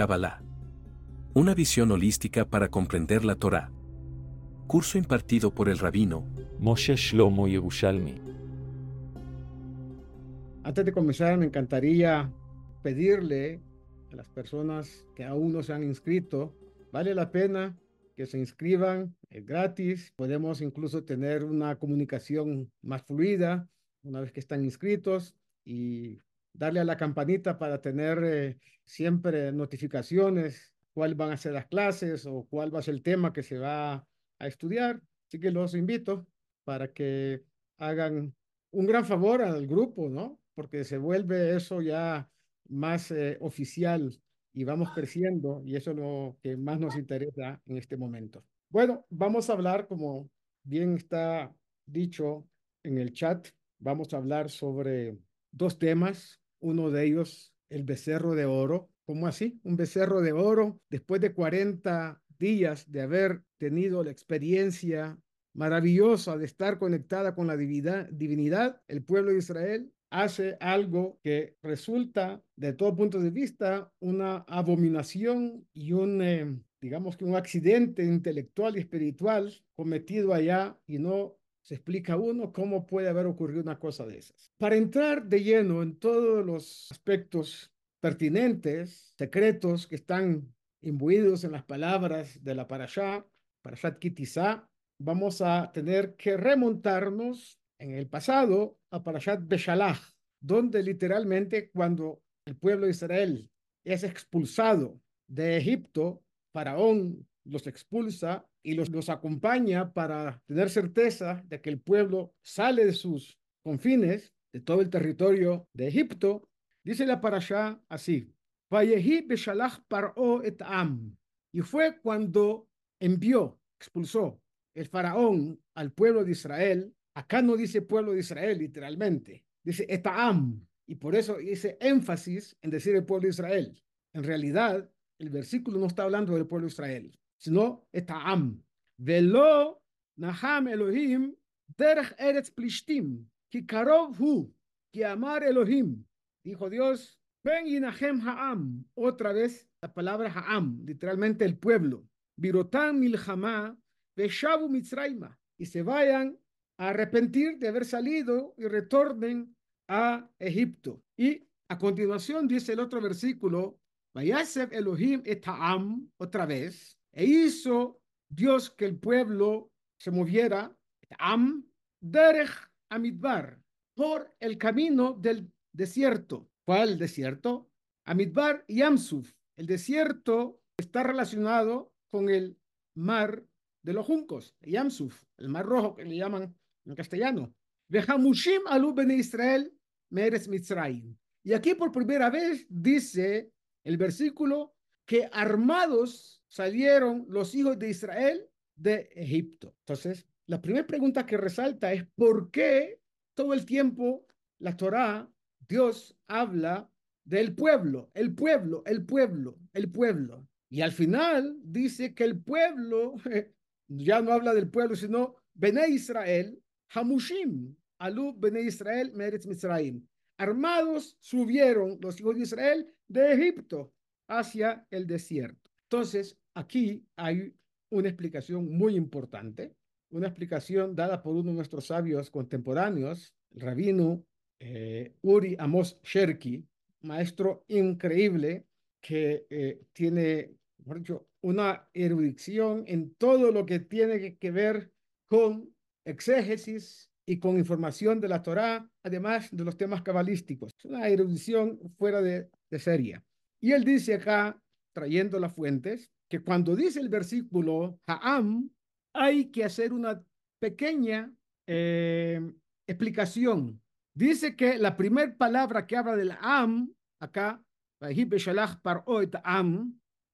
Kabbalah. Una visión holística para comprender la Torá. Curso impartido por el rabino Moshe Shlomo Yerushalmi. Antes de comenzar, me encantaría pedirle a las personas que aún no se han inscrito, vale la pena que se inscriban, es gratis, podemos incluso tener una comunicación más fluida una vez que están inscritos y darle a la campanita para tener eh, siempre notificaciones, cuál van a ser las clases o cuál va a ser el tema que se va a estudiar. Así que los invito para que hagan un gran favor al grupo, ¿no? Porque se vuelve eso ya más eh, oficial y vamos creciendo y eso es lo que más nos interesa en este momento. Bueno, vamos a hablar, como bien está dicho en el chat, vamos a hablar sobre dos temas. Uno de ellos, el becerro de oro. ¿Cómo así? Un becerro de oro después de 40 días de haber tenido la experiencia maravillosa de estar conectada con la divinidad, el pueblo de Israel hace algo que resulta, de todo punto de vista, una abominación y un, eh, digamos que un accidente intelectual y espiritual cometido allá y no se explica uno cómo puede haber ocurrido una cosa de esas. Para entrar de lleno en todos los aspectos pertinentes, secretos que están imbuidos en las palabras de la parashá, parashat Kitizá, vamos a tener que remontarnos en el pasado a Parashat Beshalach, donde literalmente cuando el pueblo de Israel es expulsado de Egipto, Faraón los expulsa y los, los acompaña para tener certeza de que el pueblo sale de sus confines, de todo el territorio de Egipto, dice la parashá así, y fue cuando envió, expulsó el faraón al pueblo de Israel Acá no dice pueblo de Israel, literalmente. Dice Etaam. Y por eso dice énfasis en decir el pueblo de Israel. En realidad, el versículo no está hablando del pueblo de Israel, sino Etaam. Velo Naham Elohim derech eretz plishtim, ki karov hu, ki amar Elohim. Dijo Dios, ven y Nahem Haam. Otra vez la palabra Haam, literalmente el pueblo. Virotan milchama, veshavu mitzraima. Y se vayan arrepentir de haber salido y retornen a Egipto. Y a continuación dice el otro versículo, Vayasef Elohim etaam, otra vez, e hizo Dios que el pueblo se moviera, am, derech amidbar, por el camino del desierto. ¿Cuál desierto? Amidbar y Amsuf. El desierto está relacionado con el mar de los juncos, Yamsuf, el mar rojo que le llaman en castellano. Vejamushim alu bene Israel meres Mitzrayim. Y aquí por primera vez dice el versículo que armados salieron los hijos de Israel de Egipto. Entonces, la primera pregunta que resalta es por qué todo el tiempo la Torá, Dios habla del pueblo, el pueblo, el pueblo, el pueblo. Y al final dice que el pueblo ya no habla del pueblo, sino Bene Israel, Hamushim, Alub Bene Israel, Meretz Mitzrayim. Armados subieron los hijos de Israel de Egipto hacia el desierto. Entonces, aquí hay una explicación muy importante, una explicación dada por uno de nuestros sabios contemporáneos, el rabino eh, Uri Amos Sherki, maestro increíble que eh, tiene, por ejemplo, una erudición en todo lo que tiene que ver con exégesis y con información de la Torá, además de los temas cabalísticos. Es una erudición fuera de, serie. Y él dice acá, trayendo las fuentes, que cuando dice el versículo Ha'am, hay que hacer una pequeña eh, explicación. Dice que la primera palabra que habla del Am, acá,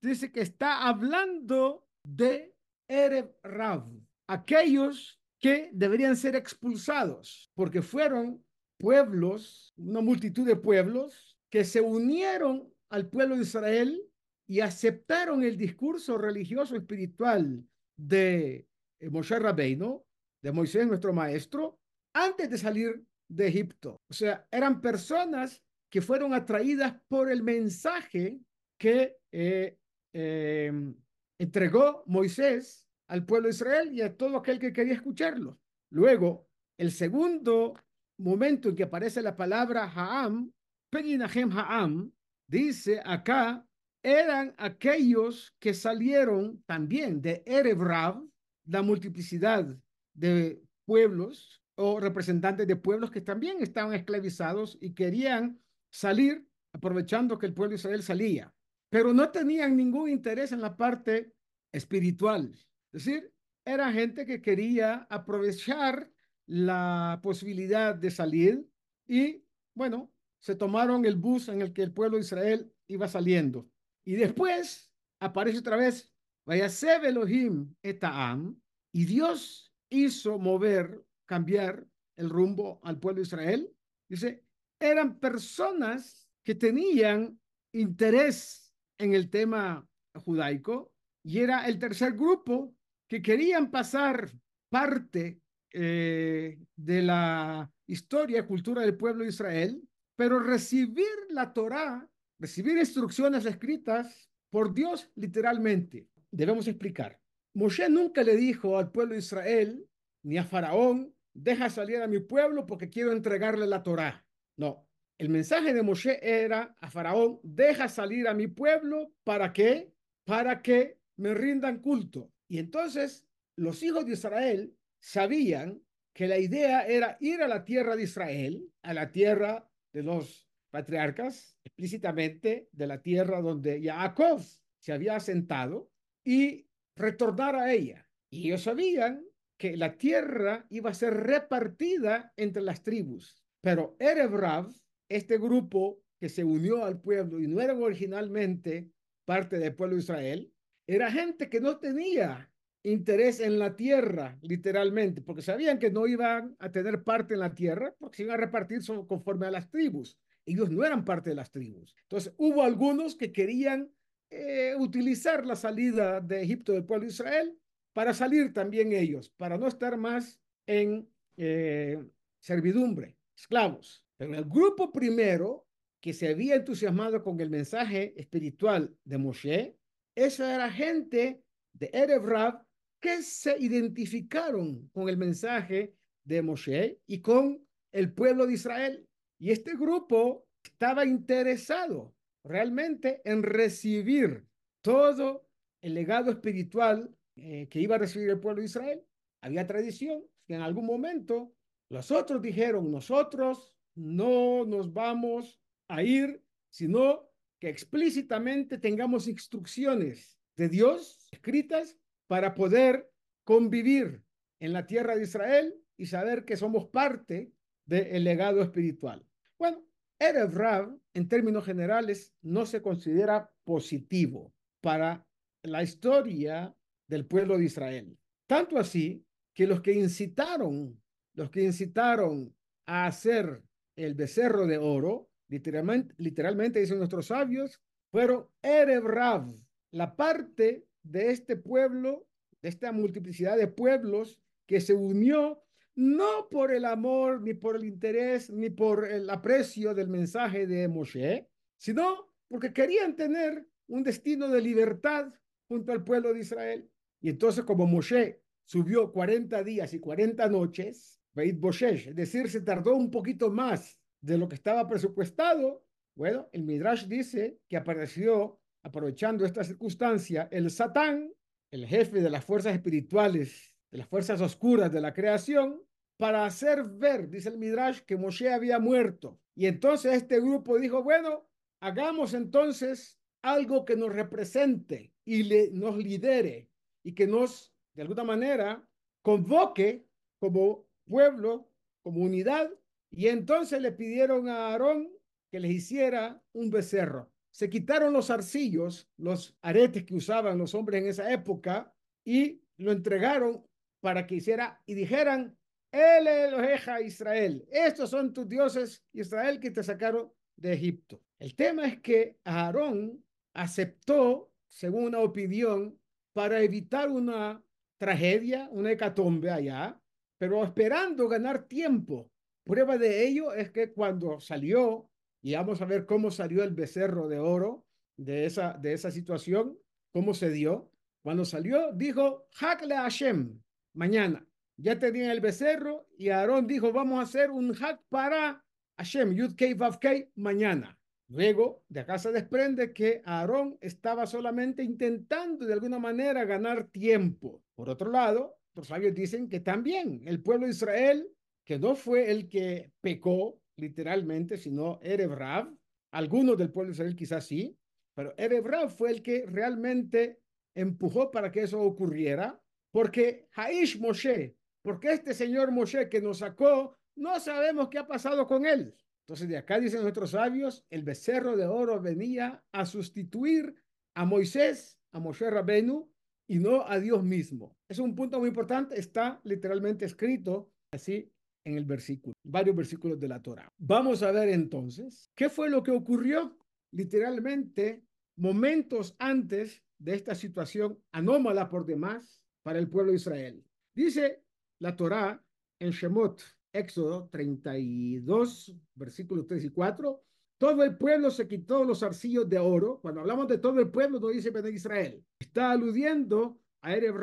dice que está hablando de Erev Rav, aquellos que deberían ser expulsados, porque fueron pueblos, una multitud de pueblos que se unieron al pueblo de Israel y aceptaron el discurso religioso espiritual de eh, Moshe Rabbeinu, de Moisés nuestro maestro, antes de salir de Egipto. O sea, eran personas que fueron atraídas por el mensaje que eh, em, entregó Moisés al pueblo de Israel y a todo aquel que quería escucharlo. Luego, el segundo momento en que aparece la palabra Ha'am, Peginahem Ha'am, dice acá, eran aquellos que salieron también de Erebrav, la multiplicidad de pueblos o representantes de pueblos que también estaban esclavizados y querían salir aprovechando que el pueblo de Israel salía, pero no tenían ningún interés en la parte espiritual. Es decir, era gente que quería aprovechar la posibilidad de salir y, bueno, se tomaron el bus en el que el pueblo de Israel iba saliendo. Y después aparece otra vez, vaya Elohim etaam, y Dios hizo mover, cambiar el rumbo al pueblo de Israel. Dice, eran personas que tenían interés en el tema judaico y era el tercer grupo que querían pasar parte eh, de la historia, cultura del pueblo de Israel, pero recibir la Torá, recibir instrucciones escritas por Dios literalmente. Debemos explicar. Moshe nunca le dijo al pueblo de Israel, ni a Faraón, deja salir a mi pueblo porque quiero entregarle la Torá. No, el mensaje de Moshe era a Faraón, deja salir a mi pueblo para qué? Para que me rindan culto. Y entonces los hijos de Israel sabían que la idea era ir a la tierra de Israel, a la tierra de los patriarcas, explícitamente de la tierra donde Jacob se había asentado, y retornar a ella. Y ellos sabían que la tierra iba a ser repartida entre las tribus. Pero Erebrav, este grupo que se unió al pueblo y no eran originalmente parte del pueblo de Israel, era gente que no tenía interés en la tierra, literalmente, porque sabían que no iban a tener parte en la tierra, porque se iban a repartir conforme a las tribus. Ellos no eran parte de las tribus. Entonces, hubo algunos que querían eh, utilizar la salida de Egipto del pueblo de Israel para salir también ellos, para no estar más en eh, servidumbre, esclavos. Pero el grupo primero que se había entusiasmado con el mensaje espiritual de Moshe, esa era gente de Erev que se identificaron con el mensaje de Moshe y con el pueblo de Israel. Y este grupo estaba interesado realmente en recibir todo el legado espiritual eh, que iba a recibir el pueblo de Israel. Había tradición que en algún momento los otros dijeron, nosotros no nos vamos a ir, sino que explícitamente tengamos instrucciones de Dios escritas para poder convivir en la tierra de Israel y saber que somos parte del legado espiritual. Bueno, Erev Rav, en términos generales, no se considera positivo para la historia del pueblo de Israel. Tanto así que los que incitaron, los que incitaron a hacer el becerro de oro, literalmente, literalmente dicen nuestros sabios, fueron Erev Rav, la parte de este pueblo, de esta multiplicidad de pueblos que se unió no por el amor, ni por el interés, ni por el aprecio del mensaje de Moshe, sino porque querían tener un destino de libertad junto al pueblo de Israel. Y entonces como Moshe subió 40 días y 40 noches, Beit Boshesh, es decir, se tardó un poquito más de lo que estaba presupuestado, bueno, el Midrash dice que apareció aprovechando esta circunstancia, el Satán, el jefe de las fuerzas espirituales, de las fuerzas oscuras de la creación, para hacer ver, dice el Midrash, que Moshe había muerto. Y entonces este grupo dijo, bueno, hagamos entonces algo que nos represente y le, nos lidere y que nos, de alguna manera, convoque como pueblo, como unidad. Y entonces le pidieron a Aarón que les hiciera un becerro se quitaron los arcillos, los aretes que usaban los hombres en esa época, y lo entregaron para que hiciera y dijeran, el Eloheja Israel, estos son tus dioses Israel que te sacaron de Egipto. El tema es que Aarón aceptó, según una opinión, para evitar una tragedia, una hecatombe allá, pero esperando ganar tiempo. Prueba de ello es que cuando salió y vamos a ver cómo salió el becerro de oro. de esa, de esa situación, cómo se dio. Cuando salió, dijo, Hakle Hashem, mañana. Ya tenía el becerro y Aarón dijo, vamos a hacer un hack para Hashem, Yud Kei Vav Kei, mañana. Luego, de acá se desprende que Aarón estaba solamente intentando de alguna manera ganar tiempo. Por otro lado, los sabios dicen que también el pueblo de Israel, que no fue el que pecó literalmente, sino Erebrav, algunos del pueblo de Israel quizás sí, pero Erebrav fue el que realmente empujó para que eso ocurriera, porque Haish Moshe, porque este señor Moshe que nos sacó, no sabemos qué ha pasado con él. Entonces, de acá dicen nuestros sabios, el becerro de oro venía a sustituir a Moisés, a Moshe Rabenu, y no a Dios mismo. Es un punto muy importante, está literalmente escrito así en el versículo, varios versículos de la Torah. Vamos a ver entonces qué fue lo que ocurrió literalmente momentos antes de esta situación anómala por demás para el pueblo de Israel. Dice la Torah en Shemot Éxodo 32, versículos 3 y 4. Todo el pueblo se quitó los arcillos de oro. Cuando hablamos de todo el pueblo, no dice Ben Israel. Está aludiendo a Ereb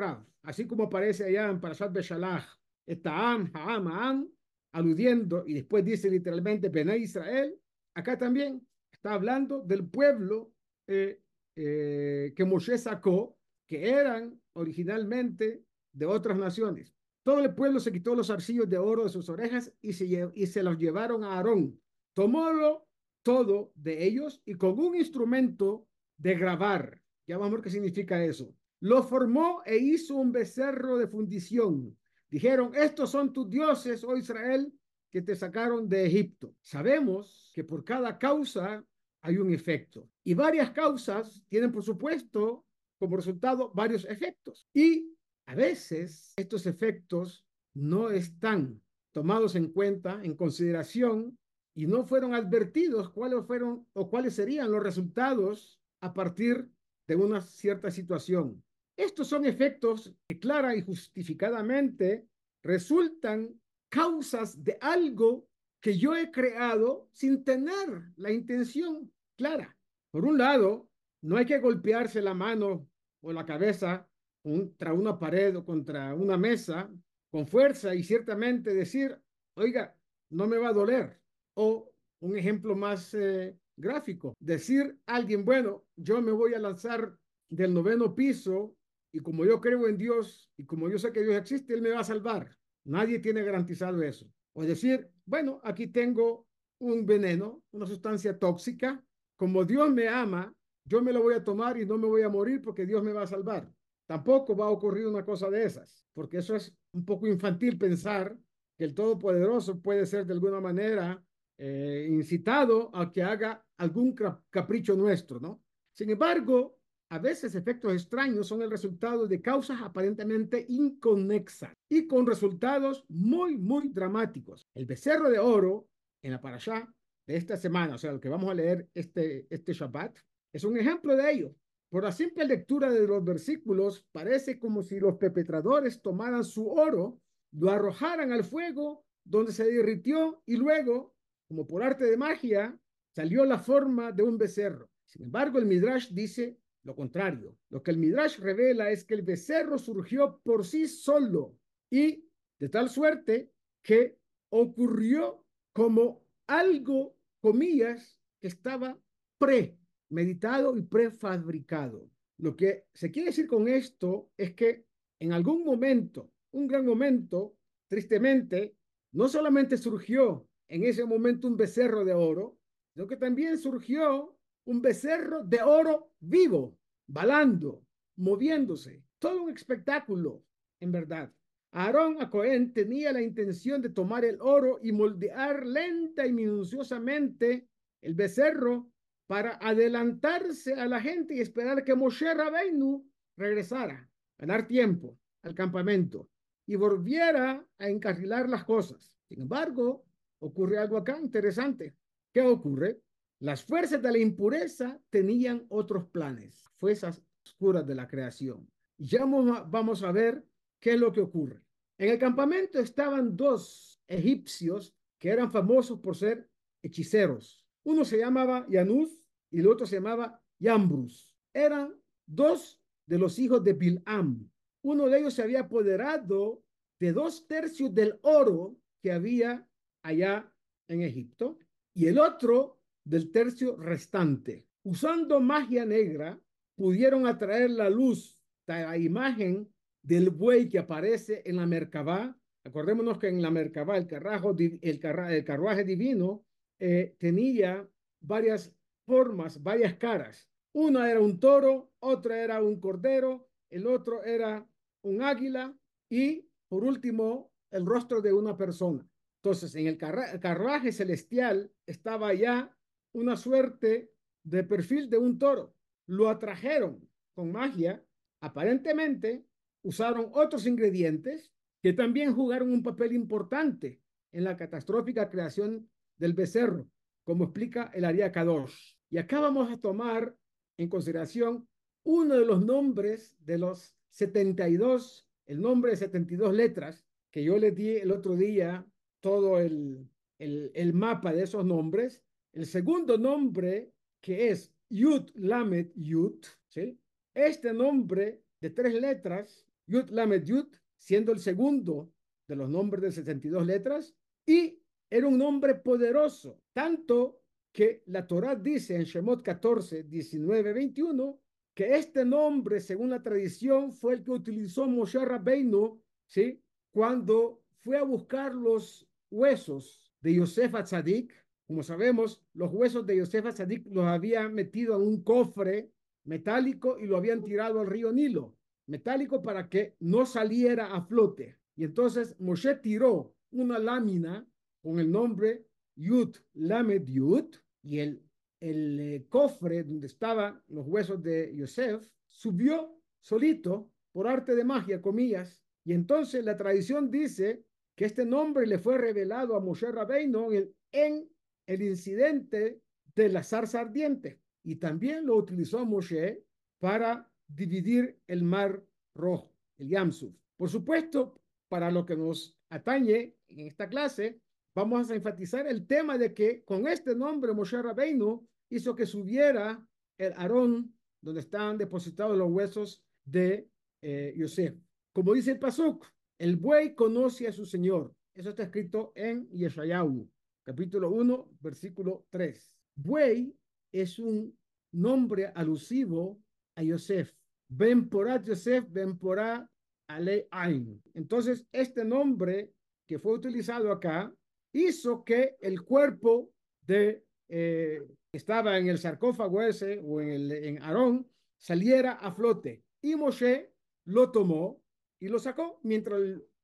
así como aparece allá en Parashat Beshalach. Está Am, Haam, Am, aludiendo, y después dice literalmente Ben Israel. Acá también está hablando del pueblo eh, eh, que Moshe sacó, que eran originalmente de otras naciones. Todo el pueblo se quitó los arcillos de oro de sus orejas y se, y se los llevaron a Aarón. Tomólo todo de ellos y con un instrumento de grabar. Ya vamos a ver qué significa eso. Lo formó e hizo un becerro de fundición. Dijeron, estos son tus dioses, oh Israel, que te sacaron de Egipto. Sabemos que por cada causa hay un efecto. Y varias causas tienen, por supuesto, como resultado varios efectos. Y a veces estos efectos no están tomados en cuenta, en consideración, y no fueron advertidos cuáles fueron o cuáles serían los resultados a partir de una cierta situación. Estos son efectos que clara y justificadamente resultan causas de algo que yo he creado sin tener la intención clara. Por un lado, no hay que golpearse la mano o la cabeza contra una pared o contra una mesa con fuerza y ciertamente decir, oiga, no me va a doler. O un ejemplo más eh, gráfico, decir a alguien, bueno, yo me voy a lanzar del noveno piso y como yo creo en Dios y como yo sé que Dios existe, Él me va a salvar. Nadie tiene garantizado eso. O decir, bueno, aquí tengo un veneno, una sustancia tóxica, como Dios me ama, yo me lo voy a tomar y no me voy a morir porque Dios me va a salvar. Tampoco va a ocurrir una cosa de esas, porque eso es un poco infantil pensar que el Todopoderoso puede ser de alguna manera eh, incitado a que haga algún capricho nuestro, ¿no? Sin embargo, a veces efectos extraños son el resultado de causas aparentemente inconexas y con resultados muy, muy dramáticos. El becerro de oro en la parashá de esta semana, o sea, lo que vamos a leer este, este Shabbat, es un ejemplo de ello. Por la simple lectura de los versículos, parece como si los perpetradores tomaran su oro, lo arrojaran al fuego, donde se derritió y luego, como por arte de magia, salió la forma de un becerro. Sin embargo, el Midrash dice lo contrario. Lo que el Midrash revela es que el becerro surgió por sí solo y de tal suerte que ocurrió como algo, comillas, que estaba pre meditado y prefabricado. Lo que se quiere decir con esto es que en algún momento, un gran momento, tristemente, no solamente surgió en ese momento un becerro de oro, sino que también surgió un becerro de oro vivo, balando, moviéndose. Todo un espectáculo, en verdad. Aarón a Cohen tenía la intención de tomar el oro y moldear lenta y minuciosamente el becerro para adelantarse a la gente y esperar que Moshe Rabbeinu regresara, ganar tiempo al campamento y volviera a encarrilar las cosas. Sin embargo, ocurre algo acá interesante. ¿Qué ocurre? Las fuerzas de la impureza tenían otros planes, fuerzas oscuras de la creación. Ya vamos a ver qué es lo que ocurre. En el campamento estaban dos egipcios que eran famosos por ser hechiceros. Uno se llamaba Yanus y el otro se llamaba y Ambrus. Eran dos de los hijos de Bilam. Uno de ellos se había apoderado de dos tercios del oro que había allá en Egipto y el otro del tercio restante. Usando magia negra, pudieron atraer la luz de la imagen del buey que aparece en la Merkabah. Acordémonos que en la Merkabah el, el, carruaje divino eh, tenía varias formas, varias caras. Una era un toro, otra era un cordero, el otro era un águila y por último el rostro de una persona. Entonces, en el carruaje celestial estaba ya una suerte de perfil de un toro. Lo atrajeron con magia. Aparentemente, usaron otros ingredientes que también jugaron un papel importante en la catastrófica creación del becerro, como explica el Aria Kadosh. Y acá vamos a tomar en consideración uno de los nombres de los 72, el nombre de 72 letras, que yo les di el otro día todo el, el, el mapa de esos nombres. El segundo nombre, que es Yud Lamed Yud, ¿sí? Este nombre de tres letras, Yud Lamed Yud, siendo el segundo de los nombres de 72 letras, y era un nombre poderoso, tanto que la Torah dice en Shemot 14, 19, 21, que este nombre, según la tradición, fue el que utilizó Moshe Rabbeinu, ¿sí? Cuando fue a buscar los huesos de Yosef Atzadik. Como sabemos, los huesos de Yosef Atzadik los había metido en un cofre metálico y lo habían tirado al río Nilo. Metálico para que no saliera a flote. Y entonces Moshe tiró una lámina con el nombre Yud Lamed Yud y el el eh, cofre donde estaban los huesos de Yosef, subió solito por arte de magia, comillas, y entonces la tradición dice que este nombre le fue revelado a Moshe Rabbeinu en, el incidente de la zarza ardiente, y también lo utilizó Moshe para dividir el mar rojo, el Yamsuf. Por supuesto, para lo que nos atañe en esta clase, vamos a enfatizar el tema de que con este nombre Moshe Rabbeinu hizo que subiera el Aarón donde estaban depositados los huesos de eh, Yosef. Como dice el Pasuk, el buey conoce a su Señor. Eso está escrito en Yeshayahu, capítulo 1, versículo 3. Buey es un nombre alusivo a Yosef. Ben porá Yosef, ben porá Ale Ain. Entonces, este nombre que fue utilizado acá hizo que el cuerpo de eh, estaba en el sarcófago ese o en, el, en Aarón saliera a flote. Y Moshe lo tomó y lo sacó mientras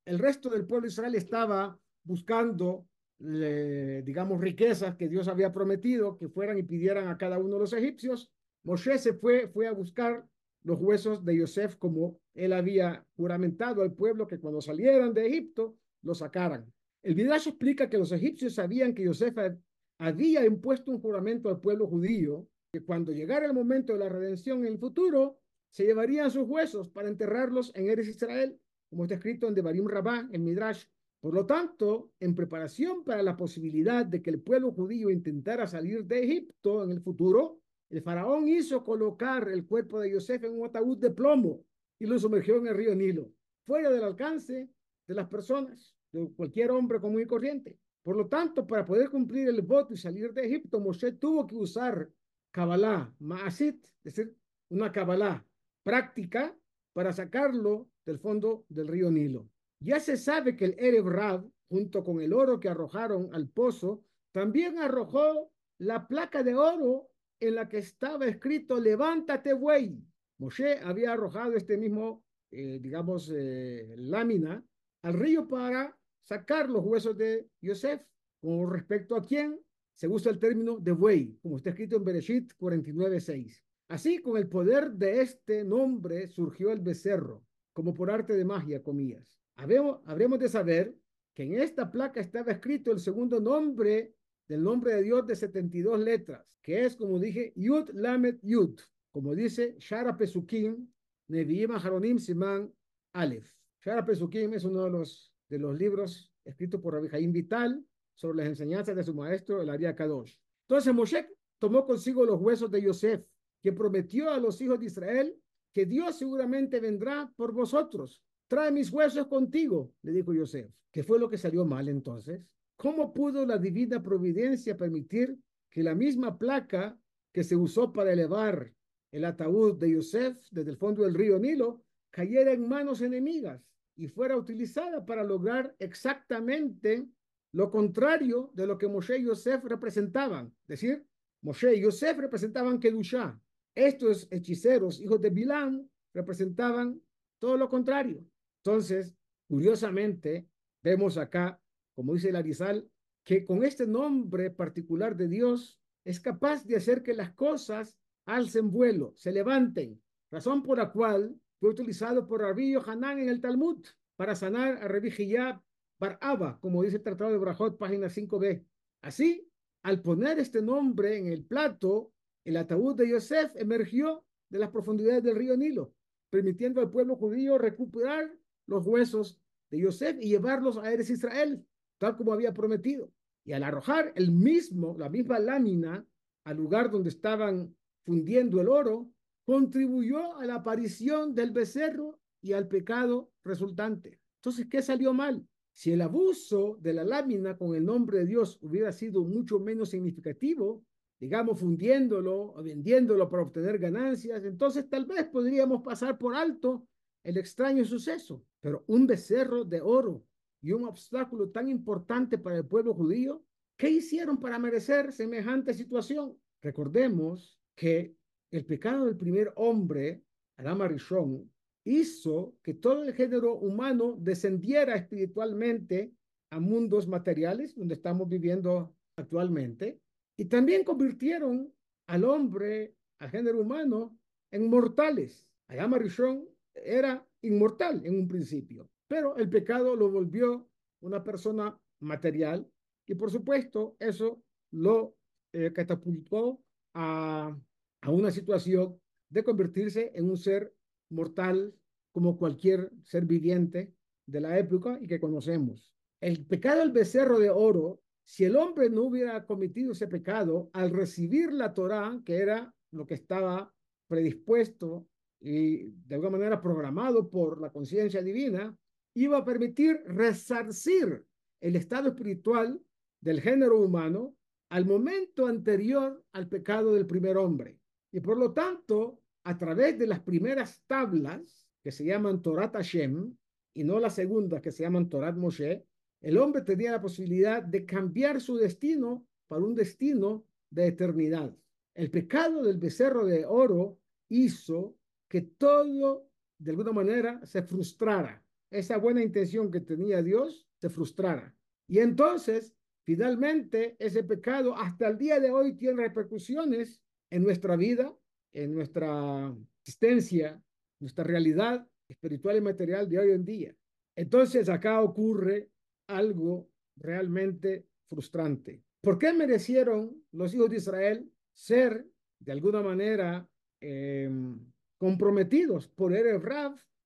el, resto del pueblo de Israel estaba buscando, digamos, riquezas que Dios había prometido que fueran y pidieran a cada uno de los egipcios. Moshe se fue, fue a buscar los huesos de Yosef como él había juramentado al pueblo que cuando salieran de Egipto lo sacaran. El Midrash explica que los egipcios sabían que Yosef había impuesto un juramento al pueblo judío que cuando llegara el momento de la redención en el futuro, se llevarían sus huesos para enterrarlos en Eres Israel, como está escrito en Devarim Rabá, en Midrash. Por lo tanto, en preparación para la posibilidad de que el pueblo judío intentara salir de Egipto en el futuro, el faraón hizo colocar el cuerpo de Yosef en un ataúd de plomo y lo sumergió en el río Nilo, fuera del alcance de las personas, de cualquier hombre común y corriente. Por lo tanto, para poder cumplir el voto y salir de Egipto, Moshe tuvo que usar Kabbalah, Maasit, es decir, una Kabbalah práctica para sacarlo del fondo del río Nilo. Ya se sabe que el Erev Rab, junto con el oro que arrojaron al pozo, también arrojó la placa de oro en la que estaba escrito levántate buey. Moshe había arrojado este mismo, eh, digamos, eh, lámina al río para sacar los huesos de Yosef. Con respecto a quién, se usa el término de buey, como está escrito en Bereshit 49.6. Así, con el poder de este nombre surgió el becerro, como por arte de magia, comillas. habremos de saber que en esta placa estaba escrito el segundo nombre del nombre de Dios de 72 letras, que es, como dije, Yud Lamed Yud, como dice Shara Pesukim, Nevi'im Haronim Siman Aleph. Shara Pesukim es uno de los de los libros escritos por Rabbi Vital sobre las enseñanzas de su maestro, el Aria Kadosh. Entonces Moshe tomó consigo los huesos de Yosef que prometió a los hijos de Israel que Dios seguramente vendrá por vosotros. Trae mis huesos contigo, le dijo Yosef. ¿Qué fue lo que salió mal entonces? ¿Cómo pudo la divina providencia permitir que la misma placa que se usó para elevar el ataúd de Yosef desde el fondo del río Nilo cayera en manos enemigas y fuera utilizada para lograr exactamente lo contrario de lo que Moshe y Yosef representaban. Es decir, Moshe y Yosef representaban Kedushá. Estos hechiceros, hijos de Bilán, representaban todo lo contrario. Entonces, curiosamente, vemos acá, como dice Larizal, que con este nombre particular de Dios es capaz de hacer que las cosas alcen vuelo, se levanten, razón por la cual fue utilizado por Rabbi Hanan en el Talmud para sanar a Rabbi Hiyab Baraba, como dice el Tratado de Brajot, página 5b. Así, al poner este nombre en el plato, el ataúd de Yosef emergió de las profundidades del río Nilo, permitiendo al pueblo judío recuperar los huesos de Yosef y llevarlos a Eres Israel, tal como había prometido. Y al arrojar el mismo, la misma lámina al lugar donde estaban fundiendo el oro, contribuyó a la aparición del becerro y al pecado resultante. Entonces, ¿qué salió mal? Si el abuso de la lámina con el nombre de Dios hubiera sido mucho menos significativo, digamos, fundiéndolo o vendiéndolo para obtener ganancias, entonces tal vez podríamos pasar por alto el extraño suceso. Pero un becerro de oro y un obstáculo tan importante para el pueblo judío, ¿qué hicieron para merecer semejante situación? Recordemos que el pecado del primer hombre, Adama Rishon, hizo que todo el género humano descendiera espiritualmente a mundos materiales, donde estamos viviendo actualmente, y también convirtieron al hombre, al género humano, en mortales. Adama Rishon era inmortal en un principio, pero el pecado lo volvió una persona material y por supuesto eso lo eh, catapultó a, a una situación de convertirse en un ser mortal como cualquier ser viviente de la época y que conocemos. El pecado del becerro de oro, si el hombre no hubiera cometido ese pecado al recibir la Torá, que era lo que estaba predispuesto y de alguna manera programado por la conciencia divina, iba a permitir resarcir el estado espiritual del género humano al momento anterior al pecado del primer hombre. Y por lo tanto, a través de las primeras tablas, que se llaman Torat Hashem, y no las segundas, que se llaman Torat Moshe, el hombre tenía la posibilidad de cambiar su destino para un destino de eternidad. El pecado del becerro de oro hizo que todo, de alguna manera, se frustrara. Esa buena intención que tenía Dios se frustrara. Y entonces, finalmente, ese pecado hasta el día de hoy tiene repercusiones en nuestra vida, en nuestra existencia, nuestra realidad espiritual y material de hoy en día. Entonces, acá ocurre algo realmente frustrante. ¿Por qué merecieron los hijos de Israel ser, de alguna manera, eh, comprometidos por Erev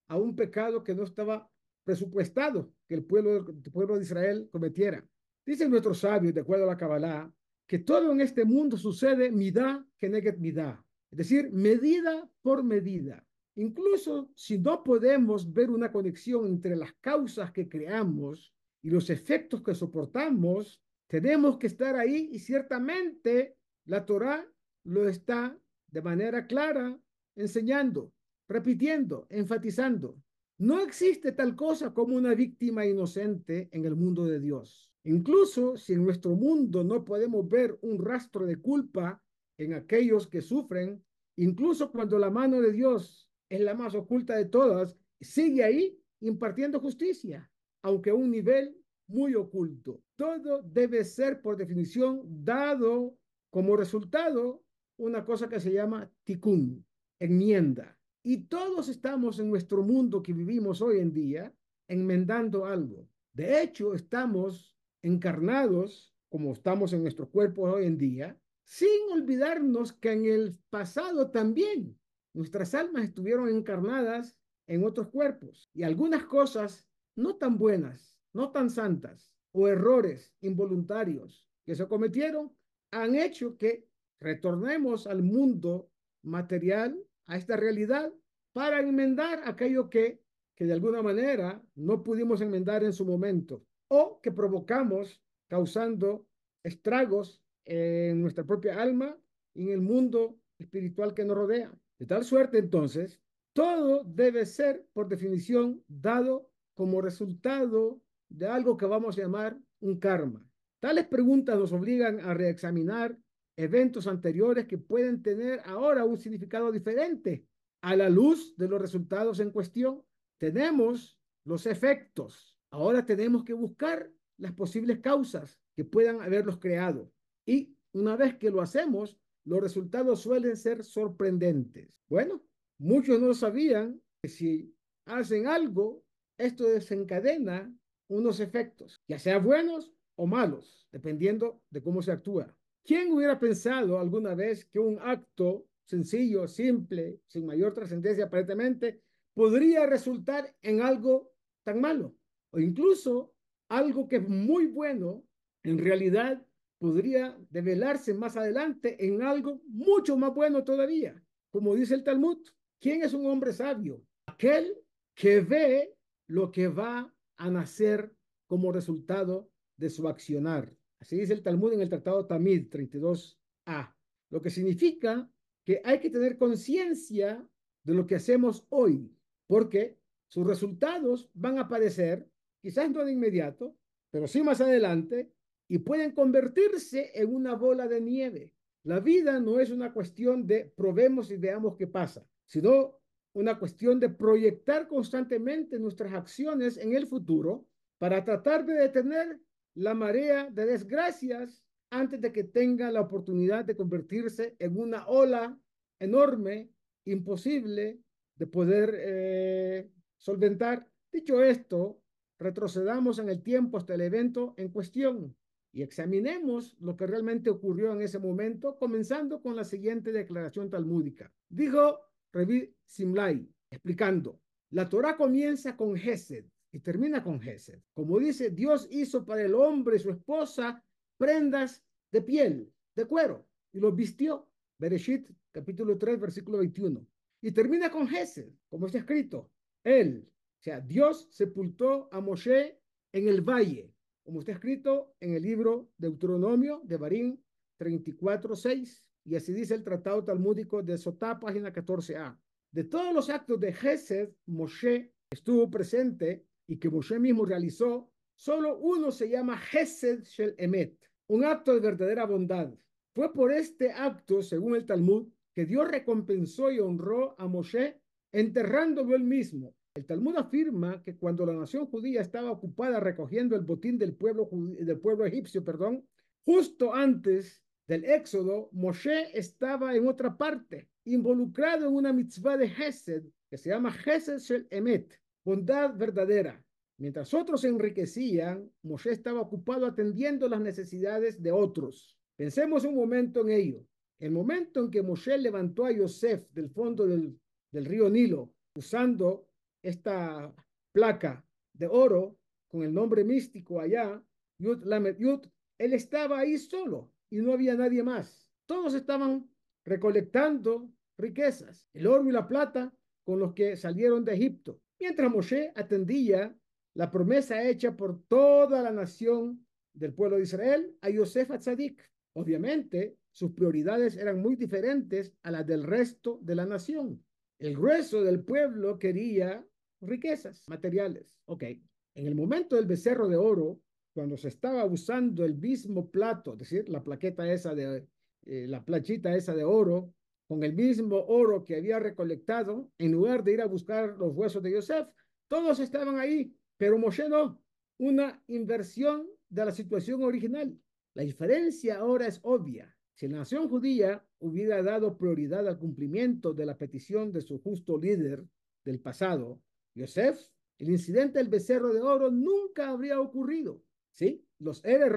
a un pecado que no estaba presupuestado que el pueblo, el pueblo de Israel cometiera. Dicen nuestros sabios, de acuerdo a la Kabbalah, que todo en este mundo sucede midá neget midá, es decir, medida por medida. Incluso si no podemos ver una conexión entre las causas que creamos y los efectos que soportamos, tenemos que estar ahí y ciertamente la Torah lo está de manera clara enseñando, repitiendo, enfatizando. No existe tal cosa como una víctima inocente en el mundo de Dios. Incluso si en nuestro mundo no podemos ver un rastro de culpa en aquellos que sufren, incluso cuando la mano de Dios es la más oculta de todas, sigue ahí impartiendo justicia, aunque a un nivel muy oculto. Todo debe ser, por definición, dado como resultado una cosa que se llama tikkun, enmienda. Y todos estamos en nuestro mundo que vivimos hoy en día enmendando algo. De hecho, estamos encarnados, como estamos en nuestro cuerpo hoy en día, sin olvidarnos que en el pasado también nuestras almas estuvieron encarnadas en otros cuerpos. Y algunas cosas no tan buenas, no tan santas o errores involuntarios que se cometieron han hecho que retornemos al mundo material, a esta realidad, para enmendar aquello que, que de alguna manera no pudimos enmendar en su momento o que provocamos causando estragos en nuestra propia alma y en el mundo espiritual que nos rodea. De tal suerte, entonces, todo debe ser, por definición, dado como resultado de algo que vamos a llamar un karma. Tales preguntas nos obligan a reexaminar eventos anteriores que pueden tener ahora un significado diferente a la luz de los resultados en cuestión. Tenemos los efectos. Ahora tenemos que buscar las posibles causas que puedan haberlos creado. Y una vez que lo hacemos, los resultados suelen ser sorprendentes. Bueno, muchos no sabían que si hacen algo, esto desencadena unos efectos, ya sea buenos o malos, dependiendo de cómo se actúa. ¿Quién hubiera pensado alguna vez que un acto sencillo, simple, sin mayor trascendencia aparentemente, podría resultar en algo tan malo? O incluso algo que es muy bueno, en realidad podría develarse más adelante en algo mucho más bueno todavía. Como dice el Talmud, ¿quién es un hombre sabio? Aquel que ve lo que va a nacer como resultado de su accionar. Así dice el Talmud en el Tratado Tamid 32a, lo que significa que hay que tener conciencia de lo que hacemos hoy, porque sus resultados van a aparecer, quizás no de inmediato, pero sí más adelante, y pueden convertirse en una bola de nieve. La vida no es una cuestión de probemos y veamos qué pasa, sino una cuestión de proyectar constantemente nuestras acciones en el futuro para tratar de detener la marea de desgracias antes de que tenga la oportunidad de convertirse en una ola enorme, imposible de poder eh, solventar. Dicho esto, retrocedamos en el tiempo hasta el evento en cuestión y examinemos lo que realmente ocurrió en ese momento, comenzando con la siguiente declaración talmúdica. Dijo Revi Simlai, explicando, la Torah comienza con Gesed y termina con Gesed. Como dice, Dios hizo para el hombre y su esposa prendas de piel, de cuero, y los vistió. Bereshit, capítulo 3, versículo 21. Y termina con Gesed, como está escrito. Él, o sea, Dios sepultó a Moshe en el valle, como está escrito en el libro Deuteronomio de Barín 34, 6. Y así dice el tratado talmúdico de Sotá, página 14a. De todos los actos de Gesed, Moshe estuvo presente y que Moshe mismo realizó, solo uno se llama Gesed Shel Emet, un acto de verdadera bondad. Fue por este acto, según el Talmud, que Dios recompensó y honró a Moshe enterrándolo él mismo. El Talmud afirma que cuando la nación judía estaba ocupada recogiendo el botín del pueblo, del egipcio, perdón, justo antes del éxodo, Moshe estaba en otra parte, involucrado en una mitzvah de Gesed que se llama Gesed Shel Emet, bondad verdadera. Mientras otros se enriquecían, Moshe estaba ocupado atendiendo las necesidades de otros. Pensemos un momento en ello. El momento en que Moshe levantó a Yosef del fondo del río Nilo, usando esta placa de oro con el nombre místico allá, Yud Lamed Yud, él estaba ahí solo y no había nadie más. Todos estaban recolectando riquezas, el oro y la plata con los que salieron de Egipto mientras Moshe atendía la promesa hecha por toda la nación del pueblo de Israel a Yosef Atzadik. Obviamente, sus prioridades eran muy diferentes a las del resto de la nación. El grueso del pueblo quería riquezas materiales. Ok, en el momento del becerro de oro, cuando se estaba usando el mismo plato, es decir, la plaqueta esa de, eh, la planchita esa de oro, con el mismo oro que había recolectado, en lugar de ir a buscar los huesos de Yosef, todos estaban ahí, pero Moshe no. Una inversión de la situación original. La diferencia ahora es obvia. Si la nación judía hubiera dado prioridad al cumplimiento de la petición de su justo líder del pasado, Yosef, el incidente del becerro de oro nunca habría ocurrido. ¿sí? Los Ere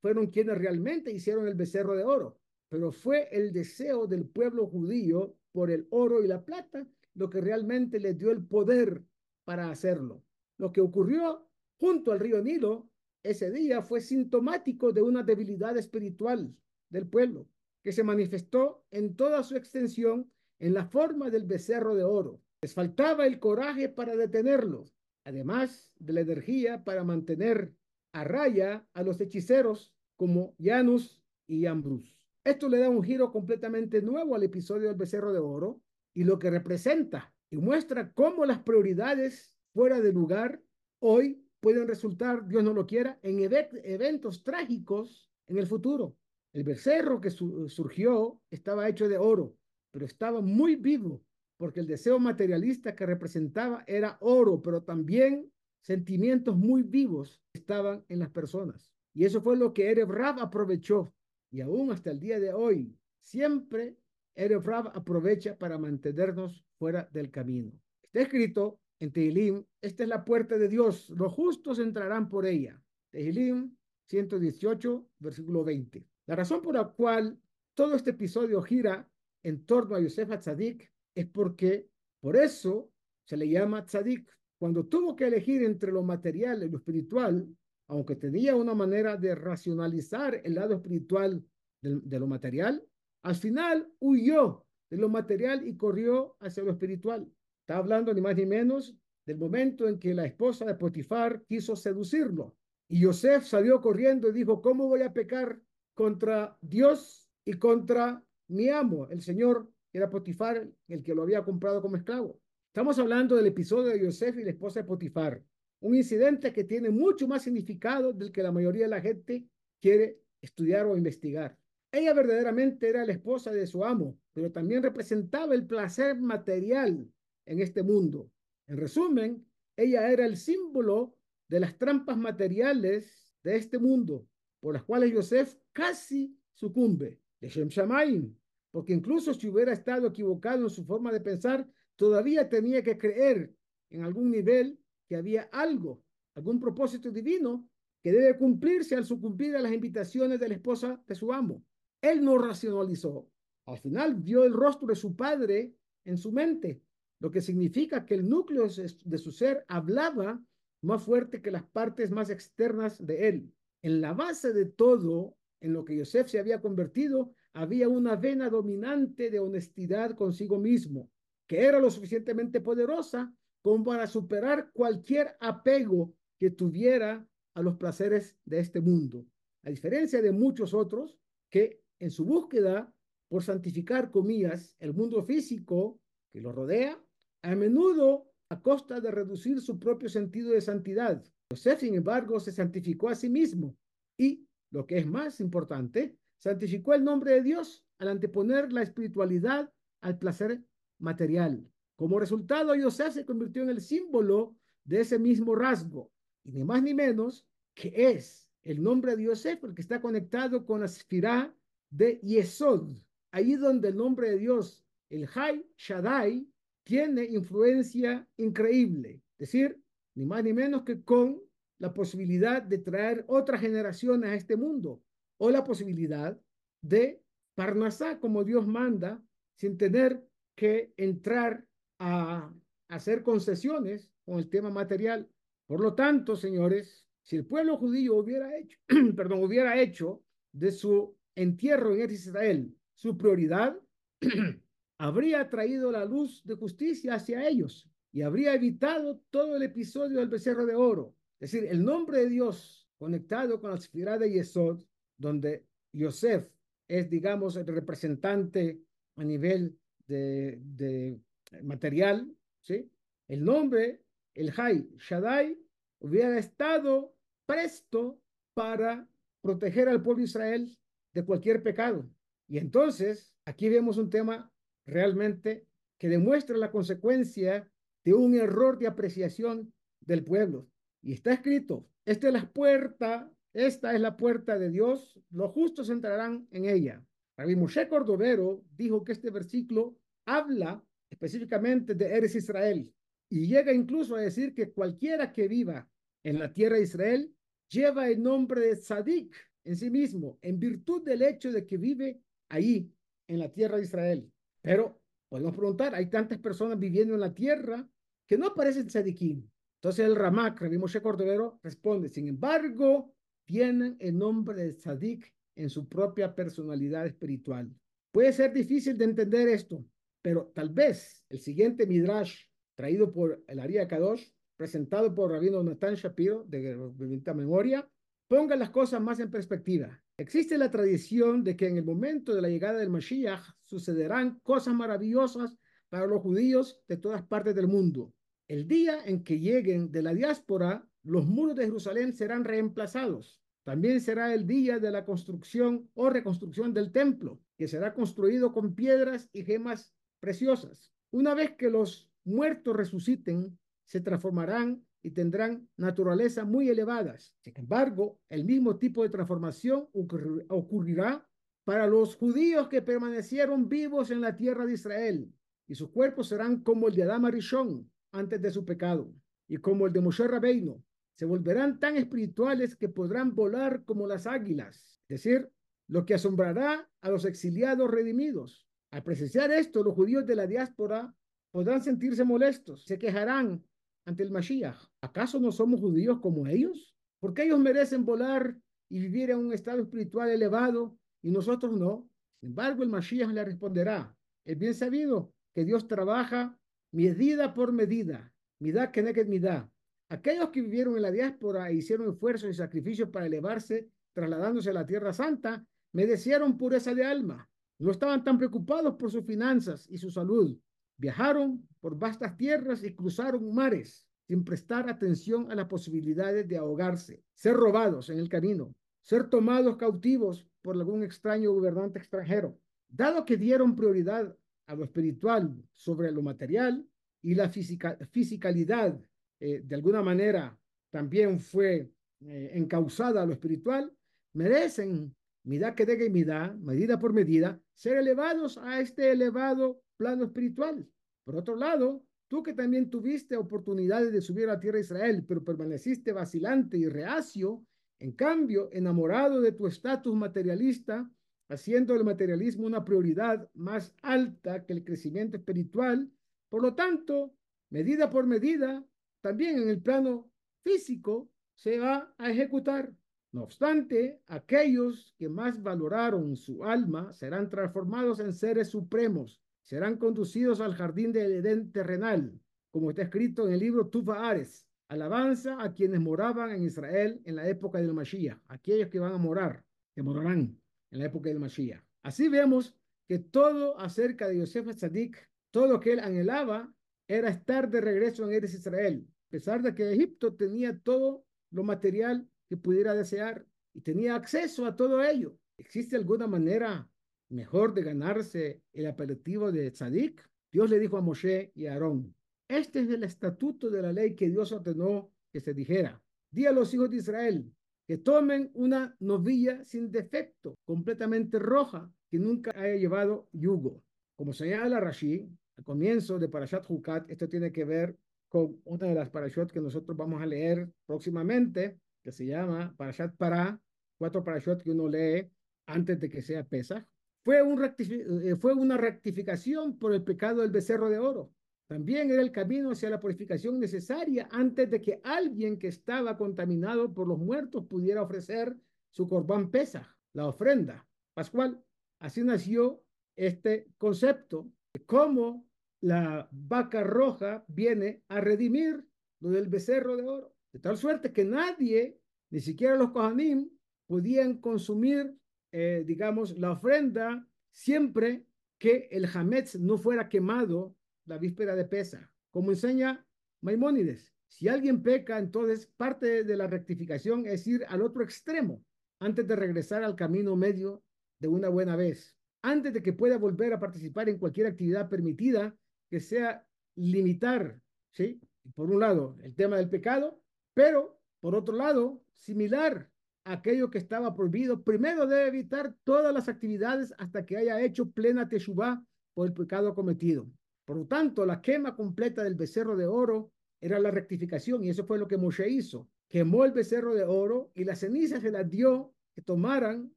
fueron quienes realmente hicieron el becerro de oro pero fue el deseo del pueblo judío por el oro y la plata lo que realmente le dio el poder para hacerlo. Lo que ocurrió junto al río Nilo ese día fue sintomático de una debilidad espiritual del pueblo que se manifestó en toda su extensión en la forma del becerro de oro. Les faltaba el coraje para detenerlos, además de la energía para mantener a raya a los hechiceros como Janus y Ambrus. Esto le da un giro completamente nuevo al episodio del becerro de oro y lo que representa y muestra cómo las prioridades fuera de lugar hoy pueden resultar, Dios no lo quiera, en eventos trágicos en el futuro. El becerro que surgió estaba hecho de oro, pero estaba muy vivo porque el deseo materialista que representaba era oro, pero también sentimientos muy vivos estaban en las personas. Y eso fue lo que Erev Rab aprovechó. Y aún hasta el día de hoy, siempre Erev Rab aprovecha para mantenernos fuera del camino. Está escrito en Tehilim, esta es la puerta de Dios, los justos entrarán por ella. Tehilim 118, versículo 20. La razón por la cual todo este episodio gira en torno a Yosef Tzadik es porque por eso se le llama Tzadik. Cuando tuvo que elegir entre lo material y lo espiritual, aunque tenía una manera de racionalizar el lado espiritual de, lo material, al final huyó de lo material y corrió hacia lo espiritual. Está hablando ni más ni menos del momento en que la esposa de Potifar quiso seducirlo. Y Yosef salió corriendo y dijo, ¿cómo voy a pecar contra Dios y contra mi amo? El Señor era Potifar, el que lo había comprado como esclavo. Estamos hablando del episodio de Yosef y la esposa de Potifar un incidente que tiene mucho más significado del que la mayoría de la gente quiere estudiar o investigar. Ella verdaderamente era la esposa de su amo, pero también representaba el placer material en este mundo. En resumen, ella era el símbolo de las trampas materiales de este mundo, por las cuales Yosef casi sucumbe. De Shem Shamaim, porque incluso si hubiera estado equivocado en su forma de pensar, todavía tenía que creer en algún nivel que había algo, algún propósito divino que debe cumplirse al sucumplir a las invitaciones de la esposa de su amo. Él no racionalizó. Al final vio el rostro de su padre en su mente, lo que significa que el núcleo de su ser hablaba más fuerte que las partes más externas de él. En la base de todo, en lo que Yosef se había convertido, había una vena dominante de honestidad consigo mismo, que era lo suficientemente poderosa como para superar cualquier apego que tuviera a los placeres de este mundo, a diferencia de muchos otros que en su búsqueda por santificar, comillas, el mundo físico que lo rodea, a menudo a costa de reducir su propio sentido de santidad. José, sin embargo, se santificó a sí mismo y, lo que es más importante, santificó el nombre de Dios al anteponer la espiritualidad al placer material. Como resultado, Yosef se convirtió en el símbolo de ese mismo rasgo, y ni más ni menos que es el nombre de Yosef, el que está conectado con la esfirá de Yesod, ahí donde el nombre de Dios, el Hay Shaddai, tiene influencia increíble, es decir, ni más ni menos que con la posibilidad de traer otra generación a este mundo, o la posibilidad de Parnasá como Dios manda, sin tener que entrar a hacer concesiones con el tema material. Por lo tanto, señores, si el pueblo judío hubiera hecho, perdón, hubiera hecho de su entierro en Israel su prioridad, habría traído la luz de justicia hacia ellos y habría evitado todo el episodio del becerro de oro. Es decir, el nombre de Dios conectado con la esfera de Yesod, donde Yosef es, digamos, el representante a nivel de, material, ¿sí? El nombre, el Hay Shaddai, hubiera estado presto para proteger al pueblo de Israel de cualquier pecado. Y entonces, aquí vemos un tema realmente que demuestra la consecuencia de un error de apreciación del pueblo. Y está escrito, esta es la puerta, esta es la puerta de Dios, los justos entrarán en ella. Rabbi Moshe Cordovero dijo que este versículo habla específicamente de Eres Israel, y llega incluso a decir que cualquiera que viva en la tierra de Israel lleva el nombre de Sadik en sí mismo, en virtud del hecho de que vive ahí, en la tierra de Israel. Pero podemos preguntar, hay tantas personas viviendo en la tierra que no parecen Sadikim. Entonces el Ramak, Rabbi Moshe Cordovero, responde, sin embargo, tienen el nombre de Sadik en su propia personalidad espiritual. Puede ser difícil de entender esto, pero tal vez el siguiente Midrash traído por el Aria Kadosh, presentado por Rabino Nathan Shapiro de Vivinta Memoria, ponga las cosas más en perspectiva. Existe la tradición de que en el momento de la llegada del Mashiach sucederán cosas maravillosas para los judíos de todas partes del mundo. El día en que lleguen de la diáspora, los muros de Jerusalén serán reemplazados. También será el día de la construcción o reconstrucción del templo, que será construido con piedras y gemas preciosas. Una vez que los muertos resuciten, se transformarán y tendrán naturaleza muy elevadas. Sin embargo, el mismo tipo de transformación ocurrirá para los judíos que permanecieron vivos en la tierra de Israel, y sus cuerpos serán como el de Adama Rishon antes de su pecado, y como el de Moshe Rabbeinu, se volverán tan espirituales que podrán volar como las águilas, es decir, lo que asombrará a los exiliados redimidos. Al presenciar esto, los judíos de la diáspora podrán sentirse molestos, se quejarán ante el Mashiach. ¿Acaso no somos judíos como ellos? Porque ellos merecen volar y vivir en un estado espiritual elevado y nosotros no. Sin embargo, el Mashiach le responderá, es bien sabido que Dios trabaja medida por medida, midá que mi midá. Aquellos que vivieron en la diáspora e hicieron esfuerzos y sacrificios para elevarse, trasladándose a la Tierra Santa, merecieron pureza de alma. No estaban tan preocupados por sus finanzas y su salud. Viajaron por vastas tierras y cruzaron mares sin prestar atención a las posibilidades de ahogarse, ser robados en el camino, ser tomados cautivos por algún extraño gobernante extranjero. Dado que dieron prioridad a lo espiritual sobre lo material y la física, fisicalidad eh, de alguna manera también fue eh, encausada a lo espiritual, merecen, mida que degue mida, medida por medida, ser elevados a este elevado plano espiritual. Por otro lado, tú que también tuviste oportunidades de subir a la tierra de Israel, pero permaneciste vacilante y reacio, en cambio, enamorado de tu estatus materialista, haciendo el materialismo una prioridad más alta que el crecimiento espiritual. Por lo tanto, medida por medida, también en el plano físico se va a ejecutar. No obstante, aquellos que más valoraron su alma serán transformados en seres supremos, serán conducidos al jardín del Edén terrenal, como está escrito en el libro Tufa Ares. Alabanza a quienes moraban en Israel en la época del Mashiach, aquellos que van a morar, que morarán en la época del Mashiach. Así vemos que todo acerca de Yosef Tzadik, todo lo que él anhelaba era estar de regreso en Eres Israel, pesar de que Egipto tenía todo lo material que pudiera desear y tenía acceso a todo ello. ¿Existe alguna manera mejor de ganarse el apelativo de Tzadik? Dios le dijo a Moshe y a Aarón, este es el estatuto de la ley que Dios ordenó que se dijera. Di a los hijos de Israel, que tomen una novilla sin defecto, completamente roja, que nunca haya llevado yugo. Como señala Rashi, al comienzo de Parashat Hukat, esto tiene que ver con una de las parashot que nosotros vamos a leer próximamente, que se llama Parashat Para, cuatro parashot que uno lee antes de que sea Pesach. Fue, un eh, fue una rectificación por el pecado del becerro de oro. También era el camino hacia la purificación necesaria antes de que alguien que estaba contaminado por los muertos pudiera ofrecer su corbán pesa, la ofrenda pascual. Así nació este concepto de cómo la vaca roja viene a redimir lo del becerro de oro. De tal suerte que nadie, ni siquiera los Kohanim, podían consumir, eh, digamos, la ofrenda siempre que el Hametz no fuera quemado la víspera de pesa, como enseña Maimónides. Si alguien peca, entonces parte de la rectificación es ir al otro extremo antes de regresar al camino medio de una buena vez, antes de que pueda volver a participar en cualquier actividad permitida que sea limitar, ¿sí? Por un lado, el tema del pecado, pero por otro lado, similar a aquello que estaba prohibido, primero debe evitar todas las actividades hasta que haya hecho plena teshuvah por el pecado cometido. Por lo tanto, la quema completa del becerro de oro era la rectificación y eso fue lo que Moshe hizo. Quemó el becerro de oro y las cenizas se las dio que tomaran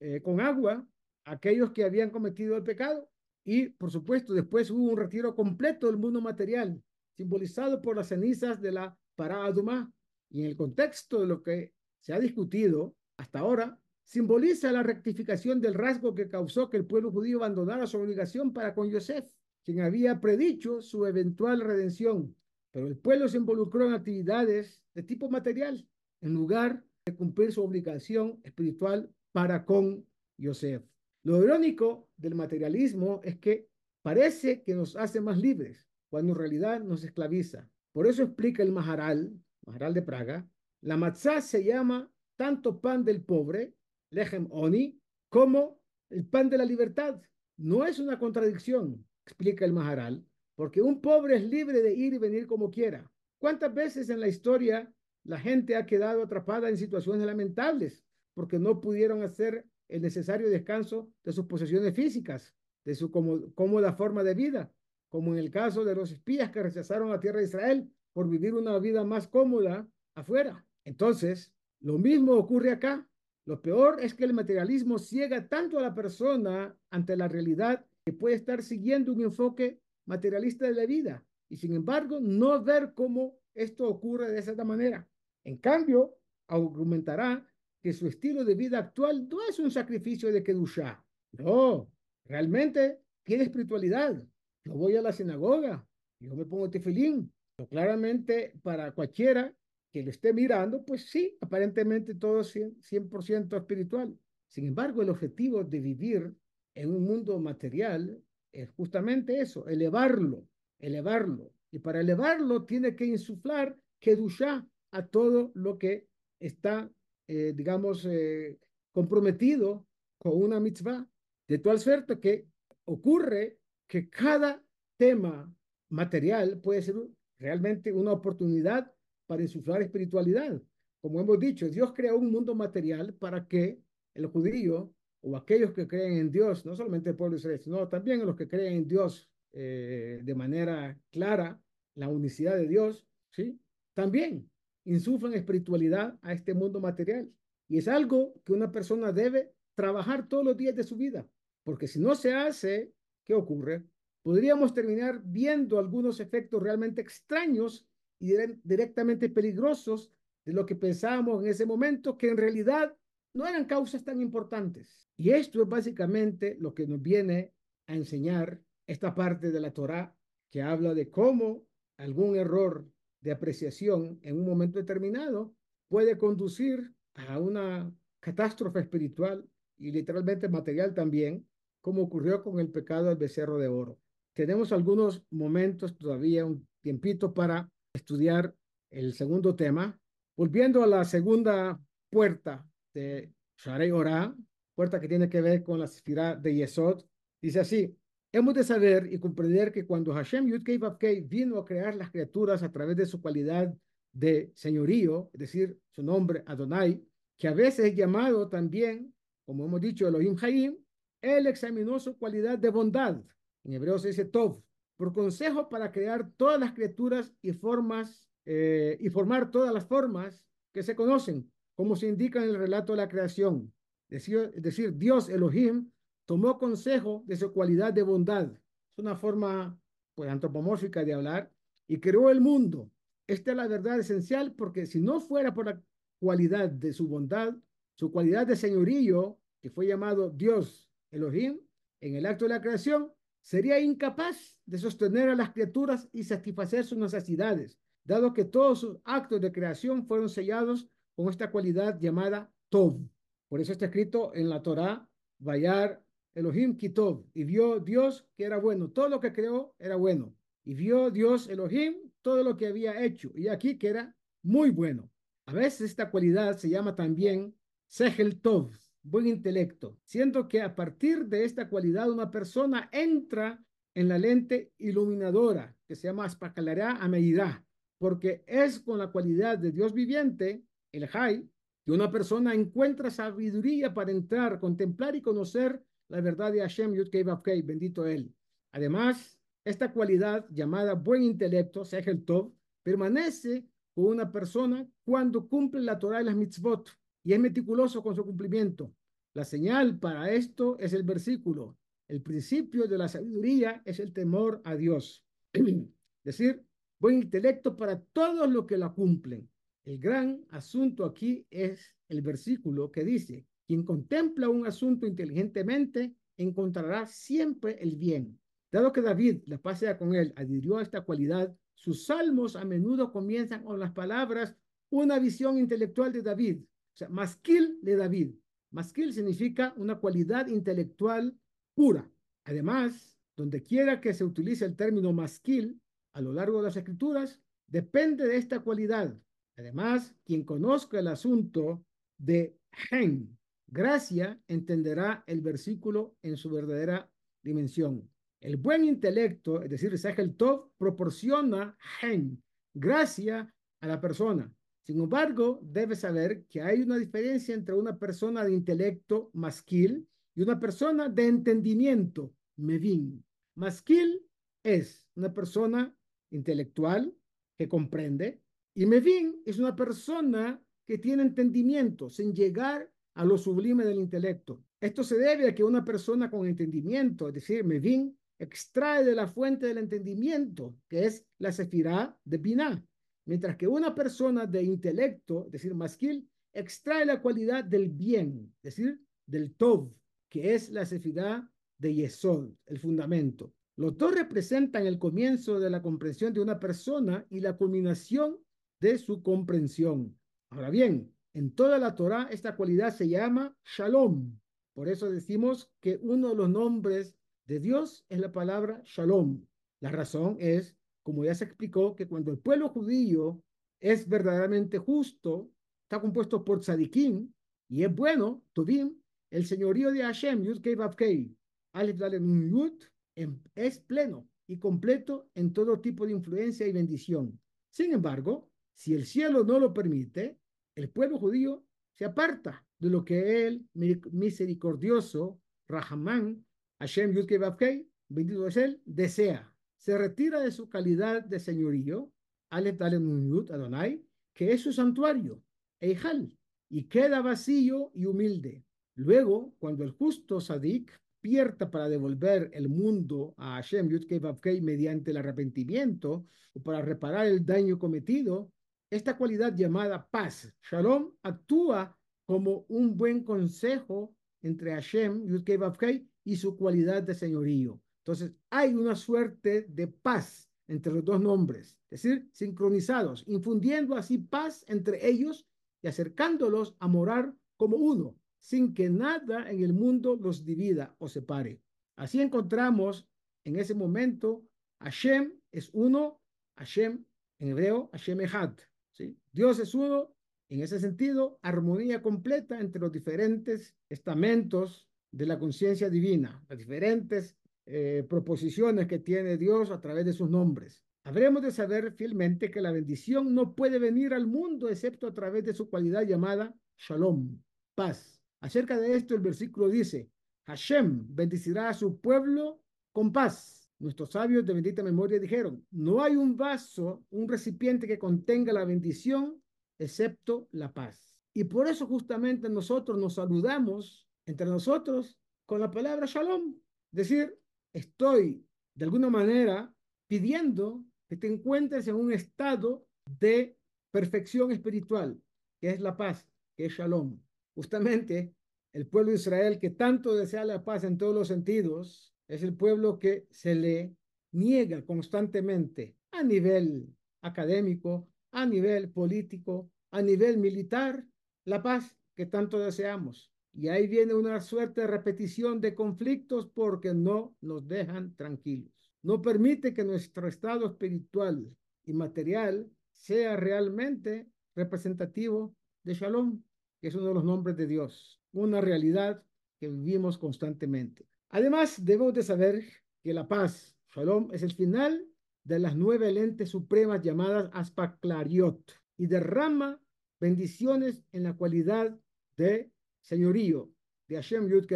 eh, con agua aquellos que habían cometido el pecado. Y, por supuesto, después hubo un retiro completo del mundo material, simbolizado por las cenizas de la Paraadumá. Y en el contexto de lo que se ha discutido hasta ahora, simboliza la rectificación del rasgo que causó que el pueblo judío abandonara su obligación para con Yosef quien había predicho su eventual redención, pero el pueblo se involucró en actividades de tipo material en lugar de cumplir su obligación espiritual para con Yosef. Lo irónico del materialismo es que parece que nos hace más libres, cuando en realidad nos esclaviza. Por eso explica el Maharal, Maharal de Praga, la matzá se llama tanto pan del pobre, lechem oni, como el pan de la libertad. No es una contradicción, explica el Maharal, porque un pobre es libre de ir y venir como quiera. ¿Cuántas veces en la historia la gente ha quedado atrapada en situaciones lamentables porque no pudieron hacer el necesario descanso de sus posesiones físicas, de su cómoda forma de vida, como en el caso de los espías que rechazaron la tierra de Israel por vivir una vida más cómoda afuera. Entonces, lo mismo ocurre acá. Lo peor es que el materialismo ciega tanto a la persona ante la realidad que puede estar siguiendo un enfoque materialista de la vida y sin embargo no ver cómo esto ocurre de esa manera. En cambio, argumentará que su estilo de vida actual no es un sacrificio de Kedushá. No, realmente tiene espiritualidad. Yo voy a la sinagoga, yo me pongo tefilín. Pero claramente para cualquiera que lo esté mirando, pues sí, aparentemente todo es 100%, espiritual. Sin embargo, el objetivo de vivir en un mundo material es justamente eso, elevarlo, elevarlo. Y para elevarlo tiene que insuflar Kedushá a todo lo que está, eh, digamos, eh, comprometido con una mitzvah. De tal suerte que ocurre que cada tema material puede ser realmente una oportunidad para insuflar espiritualidad. Como hemos dicho, Dios creó un mundo material para que el judío o aquellos que creen en Dios, no solamente el pueblo de Israel, sino también los que creen en Dios eh, de manera clara, la unicidad de Dios, ¿sí? También insuflan espiritualidad a este mundo material. Y es algo que una persona debe trabajar todos los días de su vida, porque si no se hace, ¿qué ocurre? Podríamos terminar viendo algunos efectos realmente extraños y directamente peligrosos de lo que pensábamos en ese momento, que en realidad no eran causas tan importantes. Y esto es básicamente lo que nos viene a enseñar esta parte de la Torá que habla de cómo algún error de apreciación en un momento determinado puede conducir a una catástrofe espiritual y literalmente material también, como ocurrió con el pecado del becerro de oro. Tenemos algunos momentos todavía, un tiempito para estudiar el segundo tema. Volviendo a la segunda puerta de Sharei Ora, puerta que tiene que ver con la sefirá de Yesod, dice así, hemos de saber y comprender que cuando Hashem Vavkei vino a crear las criaturas a través de su cualidad de señorío, es decir, su nombre Adonai, que a veces es llamado también, como hemos dicho, Elohim Haim, él examinó su cualidad de bondad, en hebreo se dice Tov, por consejo para crear todas las criaturas y formas eh, y formar todas las formas que se conocen, como se indica en el relato de la creación. Es decir, Dios Elohim tomó consejo de su cualidad de bondad. Es una forma pues, antropomórfica de hablar y creó el mundo. Esta es la verdad esencial porque si no fuera por la cualidad de su bondad, su cualidad de señorío, que fue llamado Dios Elohim, en el acto de la creación, sería incapaz de sostener a las criaturas y satisfacer sus necesidades, dado que todos sus actos de creación fueron sellados con esta cualidad llamada Tov. Por eso está escrito en la Torá, Vayar Elohim Kitov, y vio Dios que era bueno, todo lo que creó era bueno, y vio Dios Elohim todo lo que había hecho, y aquí que era muy bueno. A veces esta cualidad se llama también Sehel Tov, buen intelecto, siendo que a partir de esta cualidad una persona entra en la lente iluminadora que se llama Aspacalará a medida, porque es con la cualidad de Dios viviente, el Jai, que una persona encuentra sabiduría para entrar, contemplar y conocer la verdad de Hashem Yud Kei bendito él. Además, esta cualidad llamada buen intelecto, el Tov, permanece con una persona cuando cumple la Torah y las mitzvot y es meticuloso con su cumplimiento. La señal para esto es el versículo. El principio de la sabiduría es el temor a Dios. es decir, buen intelecto para todos los que la cumplen. El gran asunto aquí es el versículo que dice, quien contempla un asunto inteligentemente encontrará siempre el bien. Dado que David, la paz sea con él, adhirió a esta cualidad, sus salmos a menudo comienzan con las palabras una visión intelectual de David, o sea, masquil de David. Masquil significa una cualidad intelectual pura. Además, donde quiera que se utilice el término masquil a lo largo de las escrituras, depende de esta cualidad. Además, quien conozca el asunto de gen, gracia, entenderá el versículo en su verdadera dimensión. El buen intelecto, es decir, el Tov, proporciona gen, gracia a la persona. Sin embargo, debe saber que hay una diferencia entre una persona de intelecto masquil y una persona de entendimiento mevin. Masquil es una persona intelectual que comprende y mevin es una persona que tiene entendimiento sin llegar a lo sublime del intelecto. Esto se debe a que una persona con entendimiento, es decir, mevin, extrae de la fuente del entendimiento, que es la sefirá de Binah Mientras que una persona de intelecto, es decir, masquil, extrae la cualidad del bien, es decir, del tov, que es la sefidad de Yesod, el fundamento. Los dos representan el comienzo de la comprensión de una persona y la culminación de su comprensión. Ahora bien, en toda la Torah esta cualidad se llama Shalom. Por eso decimos que uno de los nombres de Dios es la palabra Shalom. La razón es como ya se explicó, que cuando el pueblo judío es verdaderamente justo, está compuesto por tzadikim, y es bueno, tuvim, el señorío de Hashem, Yud Kei Vav Kei, Alef Yud, em, es pleno y completo en todo tipo de influencia y bendición. Sin embargo, si el cielo no lo permite, el pueblo judío se aparta de lo que el misericordioso Rahamán, Hashem Yud Kei Vav Kei, bendito es él, desea se retira de su calidad de señorío, Aleph Adonai, que es su santuario, Eijal, y queda vacío y humilde. Luego, cuando el justo Sadik pierta para devolver el mundo a Hashem Yudkei mediante el arrepentimiento o para reparar el daño cometido, esta cualidad llamada paz, Shalom, actúa como un buen consejo entre Hashem Yudkei y su cualidad de señorío. Entonces, hay una suerte de paz entre los dos nombres, es decir, sincronizados, infundiendo así paz entre ellos y acercándolos a morar como uno, sin que nada en el mundo los divida o separe. Así encontramos en ese momento, Hashem es uno, Hashem en hebreo, Hashem Echad. ¿Sí? Dios es uno, en ese sentido, armonía completa entre los diferentes estamentos de la conciencia divina, las diferentes eh, proposiciones que tiene Dios a través de sus nombres. Habremos de saber fielmente que la bendición no puede venir al mundo excepto a través de su cualidad llamada shalom, paz. Acerca de esto el versículo dice, Hashem bendecirá a su pueblo con paz. Nuestros sabios de bendita memoria dijeron, no hay un vaso, un recipiente que contenga la bendición excepto la paz. Y por eso justamente nosotros nos saludamos entre nosotros con la palabra shalom, decir, estoy de alguna manera pidiendo que te encuentres en un estado de perfección espiritual, que es la paz, que es shalom. Justamente el pueblo de Israel que tanto desea la paz en todos los sentidos, es el pueblo que se le niega constantemente a nivel académico, a nivel político, a nivel militar, la paz que tanto deseamos. Y ahí viene una suerte de repetición de conflictos porque no nos dejan tranquilos. No permite que nuestro estado espiritual y material sea realmente representativo de Shalom, que es uno de los nombres de Dios, una realidad que vivimos constantemente. Además, debemos de saber que la paz, Shalom, es el final de las nueve lentes supremas llamadas Aspaklariot y derrama bendiciones en la cualidad de señorío de Hashem Yud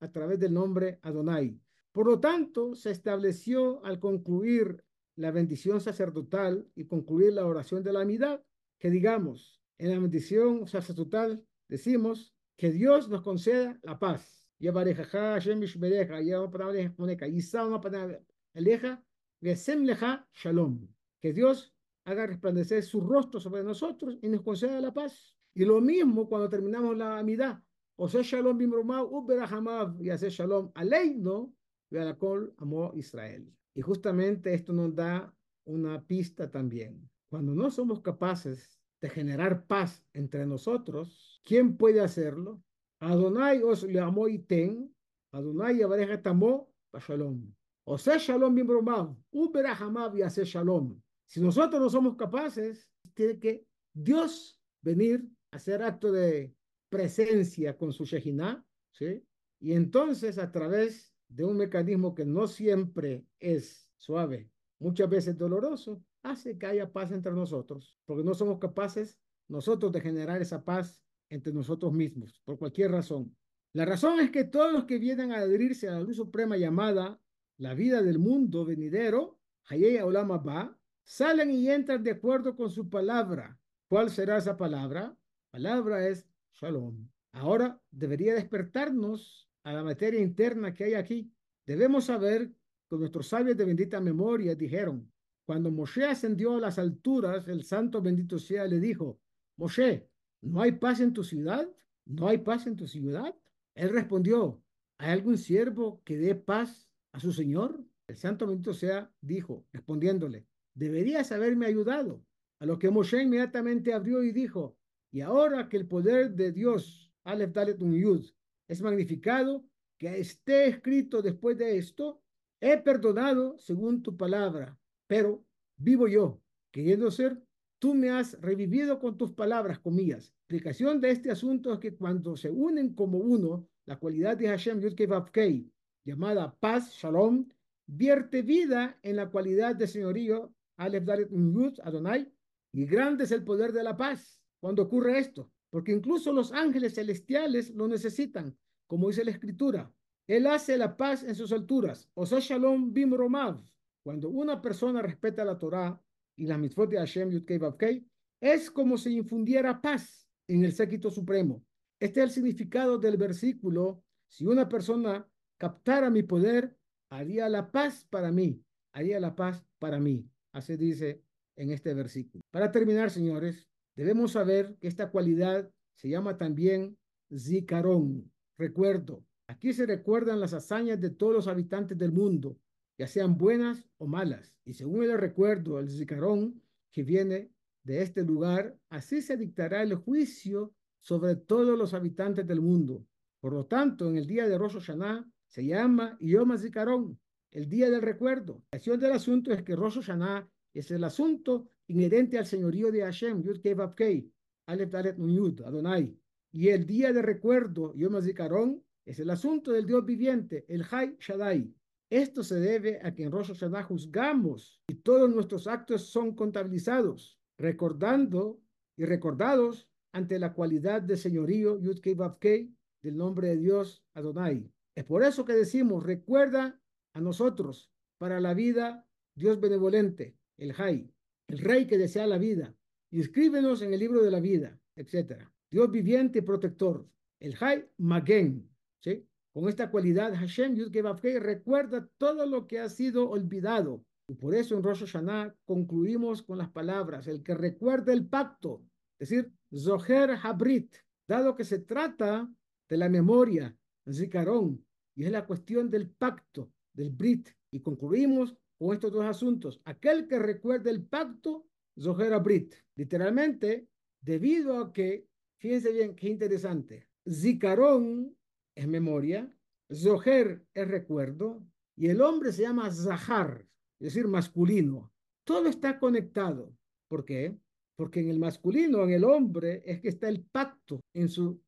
a través del nombre Adonai. Por lo tanto, se estableció al concluir la bendición sacerdotal y concluir la oración de la amidad, que digamos, en la bendición sacerdotal decimos que Dios nos conceda la paz. Que Dios haga resplandecer su rostro sobre nosotros y nos conceda la paz. Y lo mismo cuando terminamos la amidad. O sea, shalom bimromah uberahamav y hacer shalom aleino, Bealakol amó Israel. Y justamente esto nos da una pista también. Cuando no somos capaces de generar paz entre nosotros, ¿quién puede hacerlo? Adonai os le amó y ten, Adonai abareja tamó, shalom. O sea, shalom bien bromado, uberahamav y hace shalom. Si nosotros no somos capaces, tiene que Dios venir a hacer acto de presencia con su Shejinah, ¿sí? Y entonces a través de un mecanismo que no siempre es suave, muchas veces doloroso, hace que haya paz entre nosotros, porque no somos capaces nosotros de generar esa paz entre nosotros mismos, por cualquier razón. La razón es que todos los que vienen a adherirse a la luz suprema llamada la vida del mundo venidero, Hayei Olam Abba, salen y entran de acuerdo con su palabra. ¿Cuál será esa palabra? Palabra es Shalom. Ahora debería despertarnos a la materia interna que hay aquí. Debemos saber que nuestros sabios de bendita memoria dijeron, cuando Moshe ascendió a las alturas, el santo bendito sea le dijo, Moshe, ¿no hay paz en tu ciudad? ¿No hay paz en tu ciudad? Él respondió, ¿hay algún siervo que dé paz a su señor? El santo bendito sea dijo, respondiéndole, deberías haberme ayudado. A lo que Moshe inmediatamente abrió y dijo, y ahora que el poder de Dios, Aleph Dalet Yud, es magnificado, que esté escrito después de esto, he perdonado según tu palabra, pero vivo yo, queriendo ser, tú me has revivido con tus palabras, comillas. Explicación de este asunto es que cuando se unen como uno, la cualidad de Hashem Yud llamada paz, shalom, vierte vida en la cualidad de señorío, Aleph Dalet Yud, Adonai, y grande es el poder de la paz cuando ocurre esto, porque incluso los ángeles celestiales lo necesitan, como dice la escritura. Él hace la paz en sus alturas. O sea, shalom bim romav. Cuando una persona respeta la Torah y la mitzvot de Hashem Yudkei es como si infundiera paz en el séquito supremo. Este es el significado del versículo. Si una persona captara mi poder, haría la paz para mí, haría la paz para mí. Así dice en este versículo. Para terminar, señores, Debemos saber que esta cualidad se llama también zicarón, recuerdo. Aquí se recuerdan las hazañas de todos los habitantes del mundo, ya sean buenas o malas. Y según el recuerdo, el zicarón que viene de este lugar, así se dictará el juicio sobre todos los habitantes del mundo. Por lo tanto, en el día de Rosh Hashanah se llama Yom Zikaron, el día del recuerdo. La acción del asunto es que Rosh Hashanah es el asunto inherente al señorío de Hashem, Yud Kei Aleph Dalet Yud, Adonai. Y el día de recuerdo, Yom HaZikaron, es el asunto del Dios viviente, el Hay Shaddai. Esto se debe a que en Rosh Hashanah juzgamos y todos nuestros actos son contabilizados, recordando y recordados ante la cualidad de señorío Yud Kei Vav Kei del nombre de Dios Adonai. Es por eso que decimos, recuerda a nosotros para la vida Dios benevolente, el Hay el rey que desea la vida, y escríbenos en el libro de la vida, etc. Dios viviente y protector, el Hay Magen, ¿sí? Con esta cualidad, Hashem Yud recuerda todo lo que ha sido olvidado. Y por eso en Rosh Hashanah concluimos con las palabras, el que recuerda el pacto, es decir, Zoher Habrit, dado que se trata de la memoria, Zikaron, y es la cuestión del pacto, del Brit. Y concluimos con estos dos asuntos. Aquel que recuerde el pacto, Zohar Brit. Literalmente, debido a que, fíjense bien, qué interesante. Zikaron es memoria, Zoher es recuerdo, y el hombre se llama Zahar, es decir, masculino. Todo está conectado. ¿Por qué? Porque en el masculino, en el hombre, es que está el pacto en su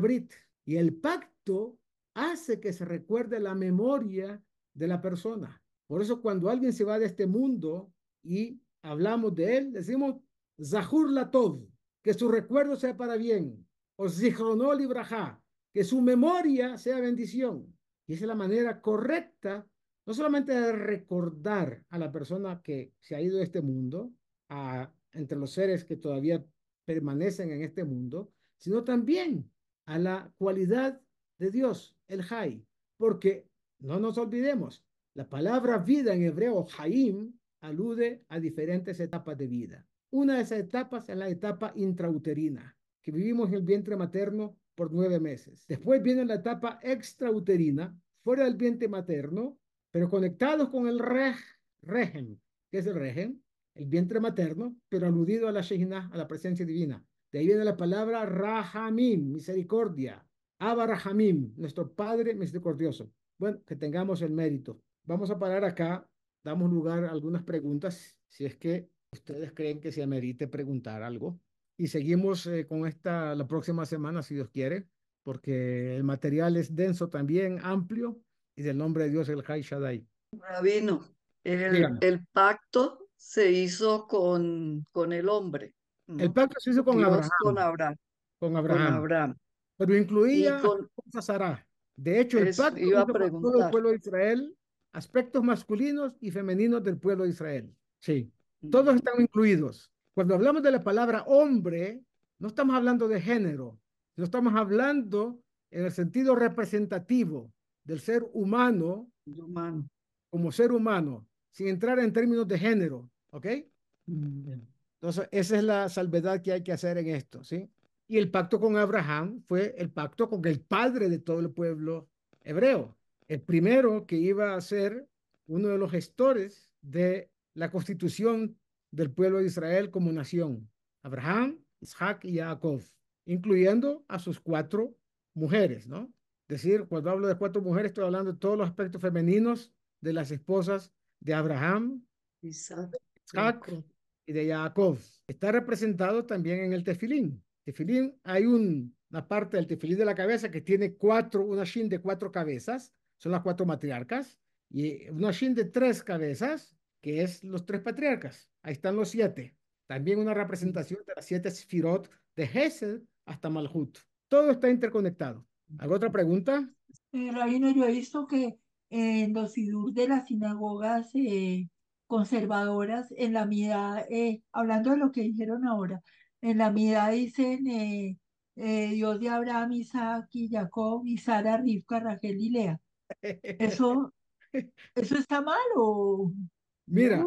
Brit. Y el pacto hace que se recuerde la memoria de la persona. Por eso cuando alguien se va de este mundo y hablamos de él, decimos Zahur Latov, que su recuerdo sea para bien, o Zichronol Ibrahá, que su memoria sea bendición. Y esa es la manera correcta, no solamente de recordar a la persona que se ha ido de este mundo, a, entre los seres que todavía permanecen en este mundo, sino también a la cualidad de Dios, el Jai, porque no nos olvidemos, la palabra vida en hebreo, Haim, alude a diferentes etapas de vida. Una de esas etapas es la etapa intrauterina, que vivimos en el vientre materno por nueve meses. Después viene la etapa extrauterina, fuera del vientre materno, pero conectados con el reg, regen, que es el regen, el vientre materno, pero aludido a la Shejina, a la presencia divina. De ahí viene la palabra Rahamim, misericordia. Abba Rahamim, nuestro Padre misericordioso. Bueno, que tengamos el mérito. Vamos a parar acá, damos lugar a algunas preguntas, si es que ustedes creen que se amerite preguntar algo. Y seguimos eh, con esta la próxima semana, si Dios quiere, porque el material es denso también, amplio, y del nombre de Dios el Hay Shaddai. Rabino, el, el pacto se hizo con, con el hombre. El pacto se hizo con Abraham. Con Abraham. Con Abraham. Abraham. Pero incluía con, a Sarah. De hecho, el pacto iba a con todo el pueblo de Israel, aspectos masculinos y femeninos del pueblo de Israel. Sí, todos están incluidos. Cuando hablamos de la palabra hombre, no estamos hablando de género, no estamos hablando en el sentido representativo del ser humano, humano. como ser humano, sin entrar en términos de género, ¿ok? Entonces, esa es la salvedad que hay que hacer en esto, ¿sí? Y el pacto con Abraham fue el pacto con el padre de todo el pueblo hebreo, el primero que iba a ser uno de los gestores de la constitución del pueblo de Israel como nación, Abraham, Isaac y Jacob, incluyendo a sus cuatro mujeres, ¿no? Es decir, cuando hablo de cuatro mujeres, estoy hablando de todos los aspectos femeninos de las esposas de Abraham, Isaac, y de Jacob. Está representado también en el tefilín. Tefilín, hay una parte del tefilín de la cabeza que tiene cuatro, una shin de cuatro cabezas, son las cuatro matriarcas, y una shin de tres cabezas, que es los tres patriarcas. Ahí están los siete. También una representación de las siete sfirot de Hesed hasta Malhut. Todo está interconectado. ¿Alguna otra pregunta? Eh, Rabino, yo he visto que en los sidur de las sinagogas eh, conservadoras, en la mitad, eh, hablando de lo que dijeron ahora, en la mitad dicen eh, eh, Dios de Abraham, Isaac y Jacob, y Sara, Rivka, Rachel y Lea. ¿Eso, eso está mal o...? Mira,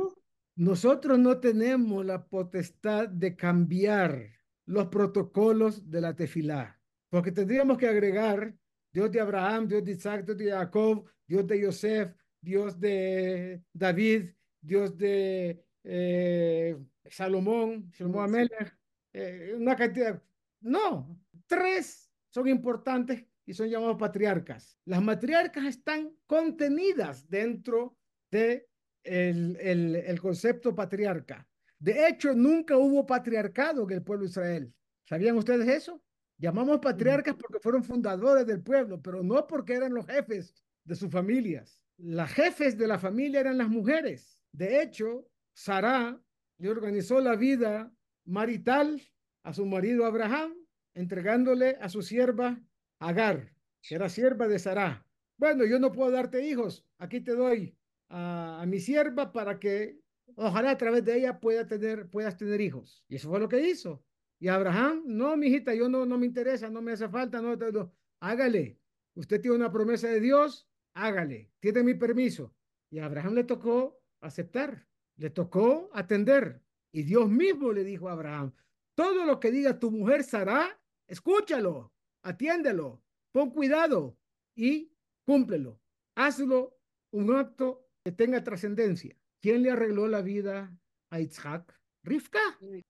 nosotros no tenemos la potestad de cambiar los protocolos de la tefilá, porque tendríamos que agregar Dios de Abraham, Dios de Isaac, Dios de Jacob, Dios de Yosef, Dios de David, Dios de eh, Salomón, Salomón Amelech, eh, una cantidad. No, tres son importantes y son llamados patriarcas. Las matriarcas están contenidas dentro de el, el, el, concepto patriarca. De hecho, nunca hubo patriarcado en el pueblo de Israel. ¿Sabían ustedes eso? Llamamos patriarcas porque fueron fundadores del pueblo, pero no porque eran los jefes de sus familias. Las jefes de la familia eran las mujeres. De hecho, Sara le organizó la vida marital a su marido Abraham, entregándole a su sierva Agar, que era sierva de Sara. Bueno, yo no puedo darte hijos, aquí te doy a, mi sierva para que ojalá a través de ella pueda tener, puedas tener hijos. Y eso fue lo que hizo. Y Abraham, no, mi hijita, yo no, no me interesa, no me hace falta, no, no, hágale. Usted tiene una promesa de Dios, hágale, tiene mi permiso. Y Abraham le tocó aceptar, le tocó atender. Y Dios mismo le dijo a Abraham, todo lo que diga tu mujer Sara, escúchalo, atiéndelo, pon cuidado y cúmplelo. Hazlo un acto que tenga trascendencia. ¿Quién le arregló la vida a Isaac? Rifka.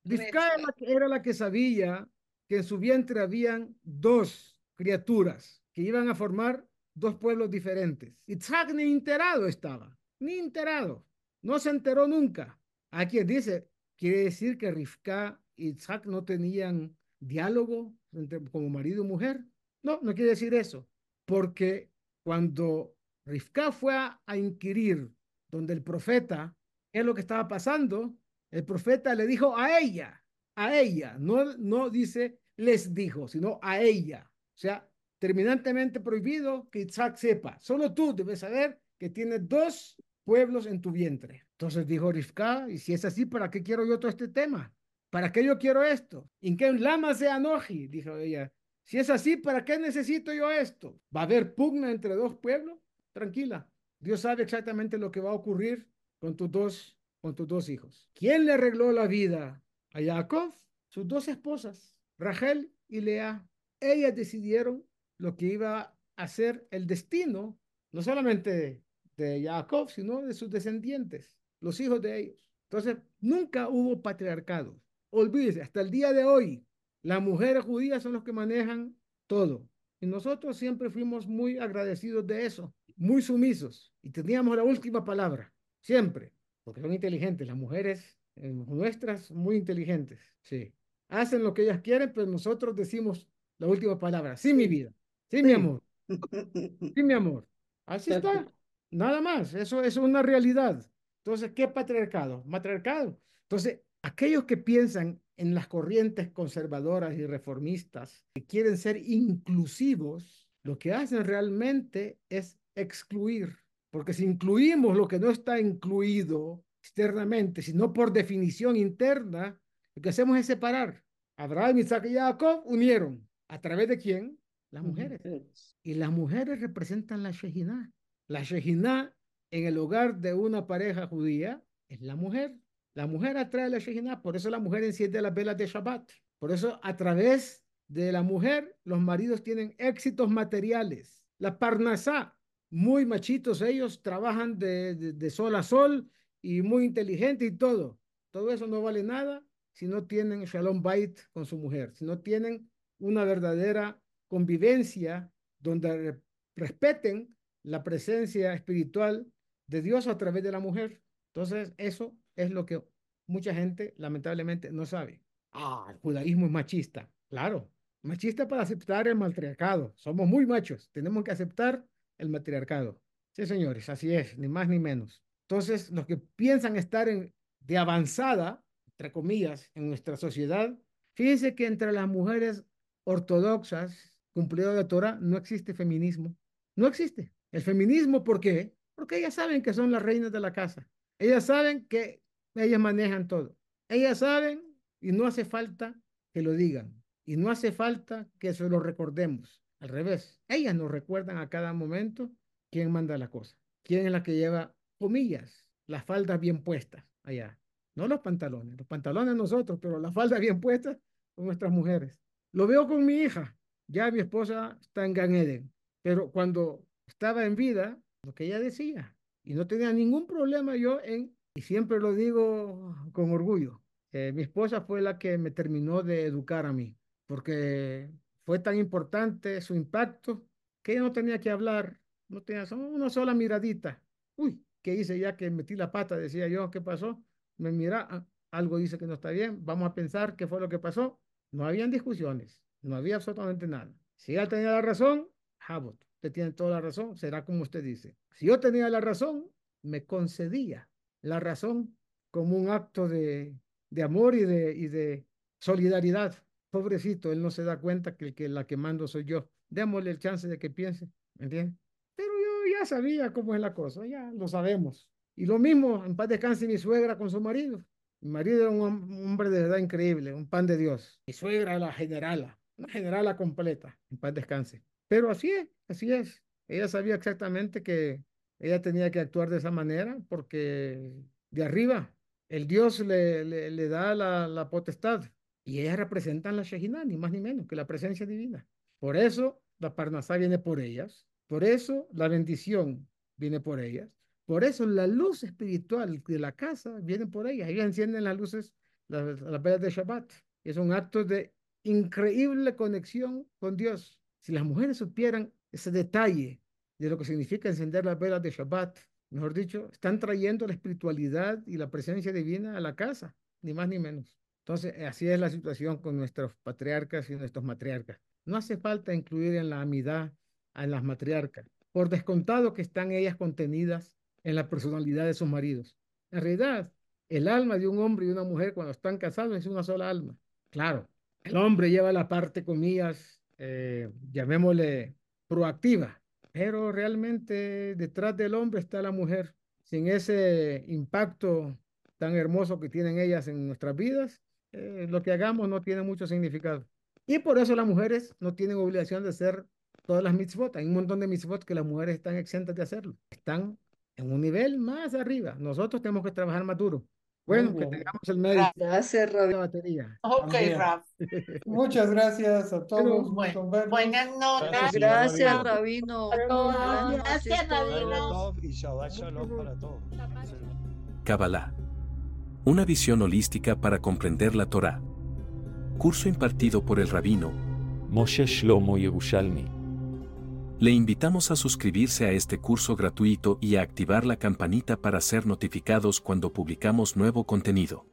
Rifka era la que sabía que en su vientre habían dos criaturas que iban a formar dos pueblos diferentes. Isaac ni enterado estaba, ni enterado. No se enteró nunca. A quien dice, quiere decir que Rifka y Isaac no tenían diálogo entre, como marido y mujer. No, no quiere decir eso. Porque cuando Rifka fue a, inquirir donde el profeta, qué es lo que estaba pasando, el profeta le dijo a ella, a ella, no, no dice les dijo, sino a ella. O sea, terminantemente prohibido que Isaac sepa. Solo tú debes saber que tiene dos pueblos en tu vientre. Entonces dijo Rifka, y si es así, ¿para qué quiero yo todo este tema? ¿Para qué yo quiero esto? ¿En qué lama se anoji? Dijo ella. Si es así, ¿para qué necesito yo esto? ¿Va a haber pugna entre dos pueblos? Tranquila. Dios sabe exactamente lo que va a ocurrir con tus dos, con tus dos hijos. ¿Quién le arregló la vida a Jacob? Sus dos esposas, Rachel y Lea. Ellas decidieron lo que iba a ser el destino no solamente de Jacob, sino de sus descendientes, los hijos de ellos. Entonces, nunca hubo patriarcado. Olvídese, hasta el día de hoy, las mujeres judías son los que manejan todo. Y nosotros siempre fuimos muy agradecidos de eso, muy sumisos. Y teníamos la última palabra, siempre, porque son inteligentes. Las mujeres eh, nuestras, muy inteligentes, sí. Hacen lo que ellas quieren, pero nosotros decimos la última palabra. Sí, mi vida. Sí, mi amor. Sí, mi amor. Así está. Nada más. Eso es una realidad. Entonces, ¿qué patriarcado? Matriarcado. Entonces, aquellos que piensan en las corrientes conservadoras y reformistas que quieren ser inclusivos, lo que hacen realmente es excluir. Porque si incluimos lo que no está incluido externamente, sino por definición interna, lo que hacemos es separar. Abraham, Isaac y Jacob unieron. ¿A través de quién? Las mujeres. Y las mujeres representan la Shejinah. La Shejinah en el hogar de una pareja judía es la mujer. La mujer atrae la Shejinah, por eso la mujer enciende las velas de Shabbat. Por eso a través de la mujer los maridos tienen éxitos materiales. La Parnasá, muy machitos ellos, trabajan de, de, sol a sol y muy inteligente y todo. Todo eso no vale nada si no tienen Shalom Bait con su mujer, si no tienen una verdadera convivencia donde respeten la presencia espiritual de Dios a través de la mujer. Entonces, eso es lo que mucha gente lamentablemente no sabe. Ah, el judaísmo es machista. Claro, machista para aceptar el matriarcado. Somos muy machos, tenemos que aceptar el matriarcado. Sí, señores, así es, ni más ni menos. Entonces, los que piensan estar en, de avanzada, entre comillas, en nuestra sociedad, fíjense que entre las mujeres ortodoxas, cumplidas de Torah, no existe feminismo. No existe. El feminismo, ¿por qué? Porque ellas saben que son las reinas de la casa. Ellas saben que ellas manejan todo. Ellas saben y no hace falta que lo digan. Y no hace falta que se lo recordemos. Al revés, ellas nos recuerdan a cada momento quién manda la cosa. Quién es la que lleva, comillas, las faldas bien puestas allá. No los pantalones. Los pantalones nosotros, pero las faldas bien puestas son nuestras mujeres. Lo veo con mi hija. Ya mi esposa está en Gan Eden. Pero cuando estaba en vida, lo que ella decía, y no tenía ningún problema yo en, y siempre lo digo con orgullo, eh, mi esposa fue la que me terminó de educar a mí, porque fue tan importante su impacto que ella no tenía que hablar, no tenía una sola miradita. Uy, ¿qué hice ya que metí la pata? Decía yo, ¿qué pasó? Me mira, ah, algo dice que no está bien, vamos a pensar qué fue lo que pasó. No habían discusiones, no había absolutamente nada. Si ella tenía la razón, Habot, usted tiene toda la razón, será como usted dice. Si yo tenía la razón, me concedía la razón como un acto de, amor y de solidaridad. Pobrecito, él no se da cuenta que, que la que mando soy yo. Démosle el chance de que piense, ¿me entiende? Pero yo ya sabía cómo es la cosa, ya lo sabemos. Y lo mismo, en paz descanse mi suegra con su marido. Mi marido era un hombre de verdad increíble, un pan de Dios. Mi suegra la generala, una generala completa, en paz descanse. Pero así es, así es. Ella sabía exactamente que ella tenía que actuar de esa manera porque de arriba el Dios le, le, da la, la, potestad y ellas representan la Shejinah, ni más ni menos que la presencia divina. Por eso la Parnasá viene por ellas, por eso la bendición viene por ellas, por eso la luz espiritual de la casa viene por ellas. Ellas encienden las luces, las, las velas de Shabbat. Es un acto de increíble conexión con Dios. Si las mujeres supieran ese detalle de lo que significa encender las velas de Shabbat, mejor dicho, están trayendo la espiritualidad y la presencia divina a la casa, ni más ni menos. Entonces, así es la situación con nuestros patriarcas y nuestros matriarcas. No hace falta incluir en la amidad a las matriarcas, por descontado que están ellas contenidas en la personalidad de sus maridos. En realidad, el alma de un hombre y una mujer cuando están casados es una sola alma. Claro, el hombre lleva la parte, comillas, eh, llamémosle proactiva, pero realmente detrás del hombre está la mujer. Sin ese impacto tan hermoso que tienen ellas en nuestras vidas, eh, lo que hagamos no tiene mucho significado. Y por eso las mujeres no tienen obligación de hacer todas las mitzvot. Hay un montón de mitzvot que las mujeres están exentas de hacerlo. Están en un nivel más arriba. Nosotros tenemos que trabajar más duro. Bueno, que tengamos el mérito. Gracias, Rabino. batería. Ok, Raf. Muchas gracias a todos. Bueno, buenas noches. Gracias, Rabino. Gracias, Rabino. y Shabbat Shalom para todos. Kabbalah. Una visión holística para comprender la Torá. Curso impartido por el rabino. Moshe Shlomo Yerushalmi. Le invitamos a suscribirse a este curso gratuito y a activar la campanita para ser notificados cuando publicamos nuevo contenido.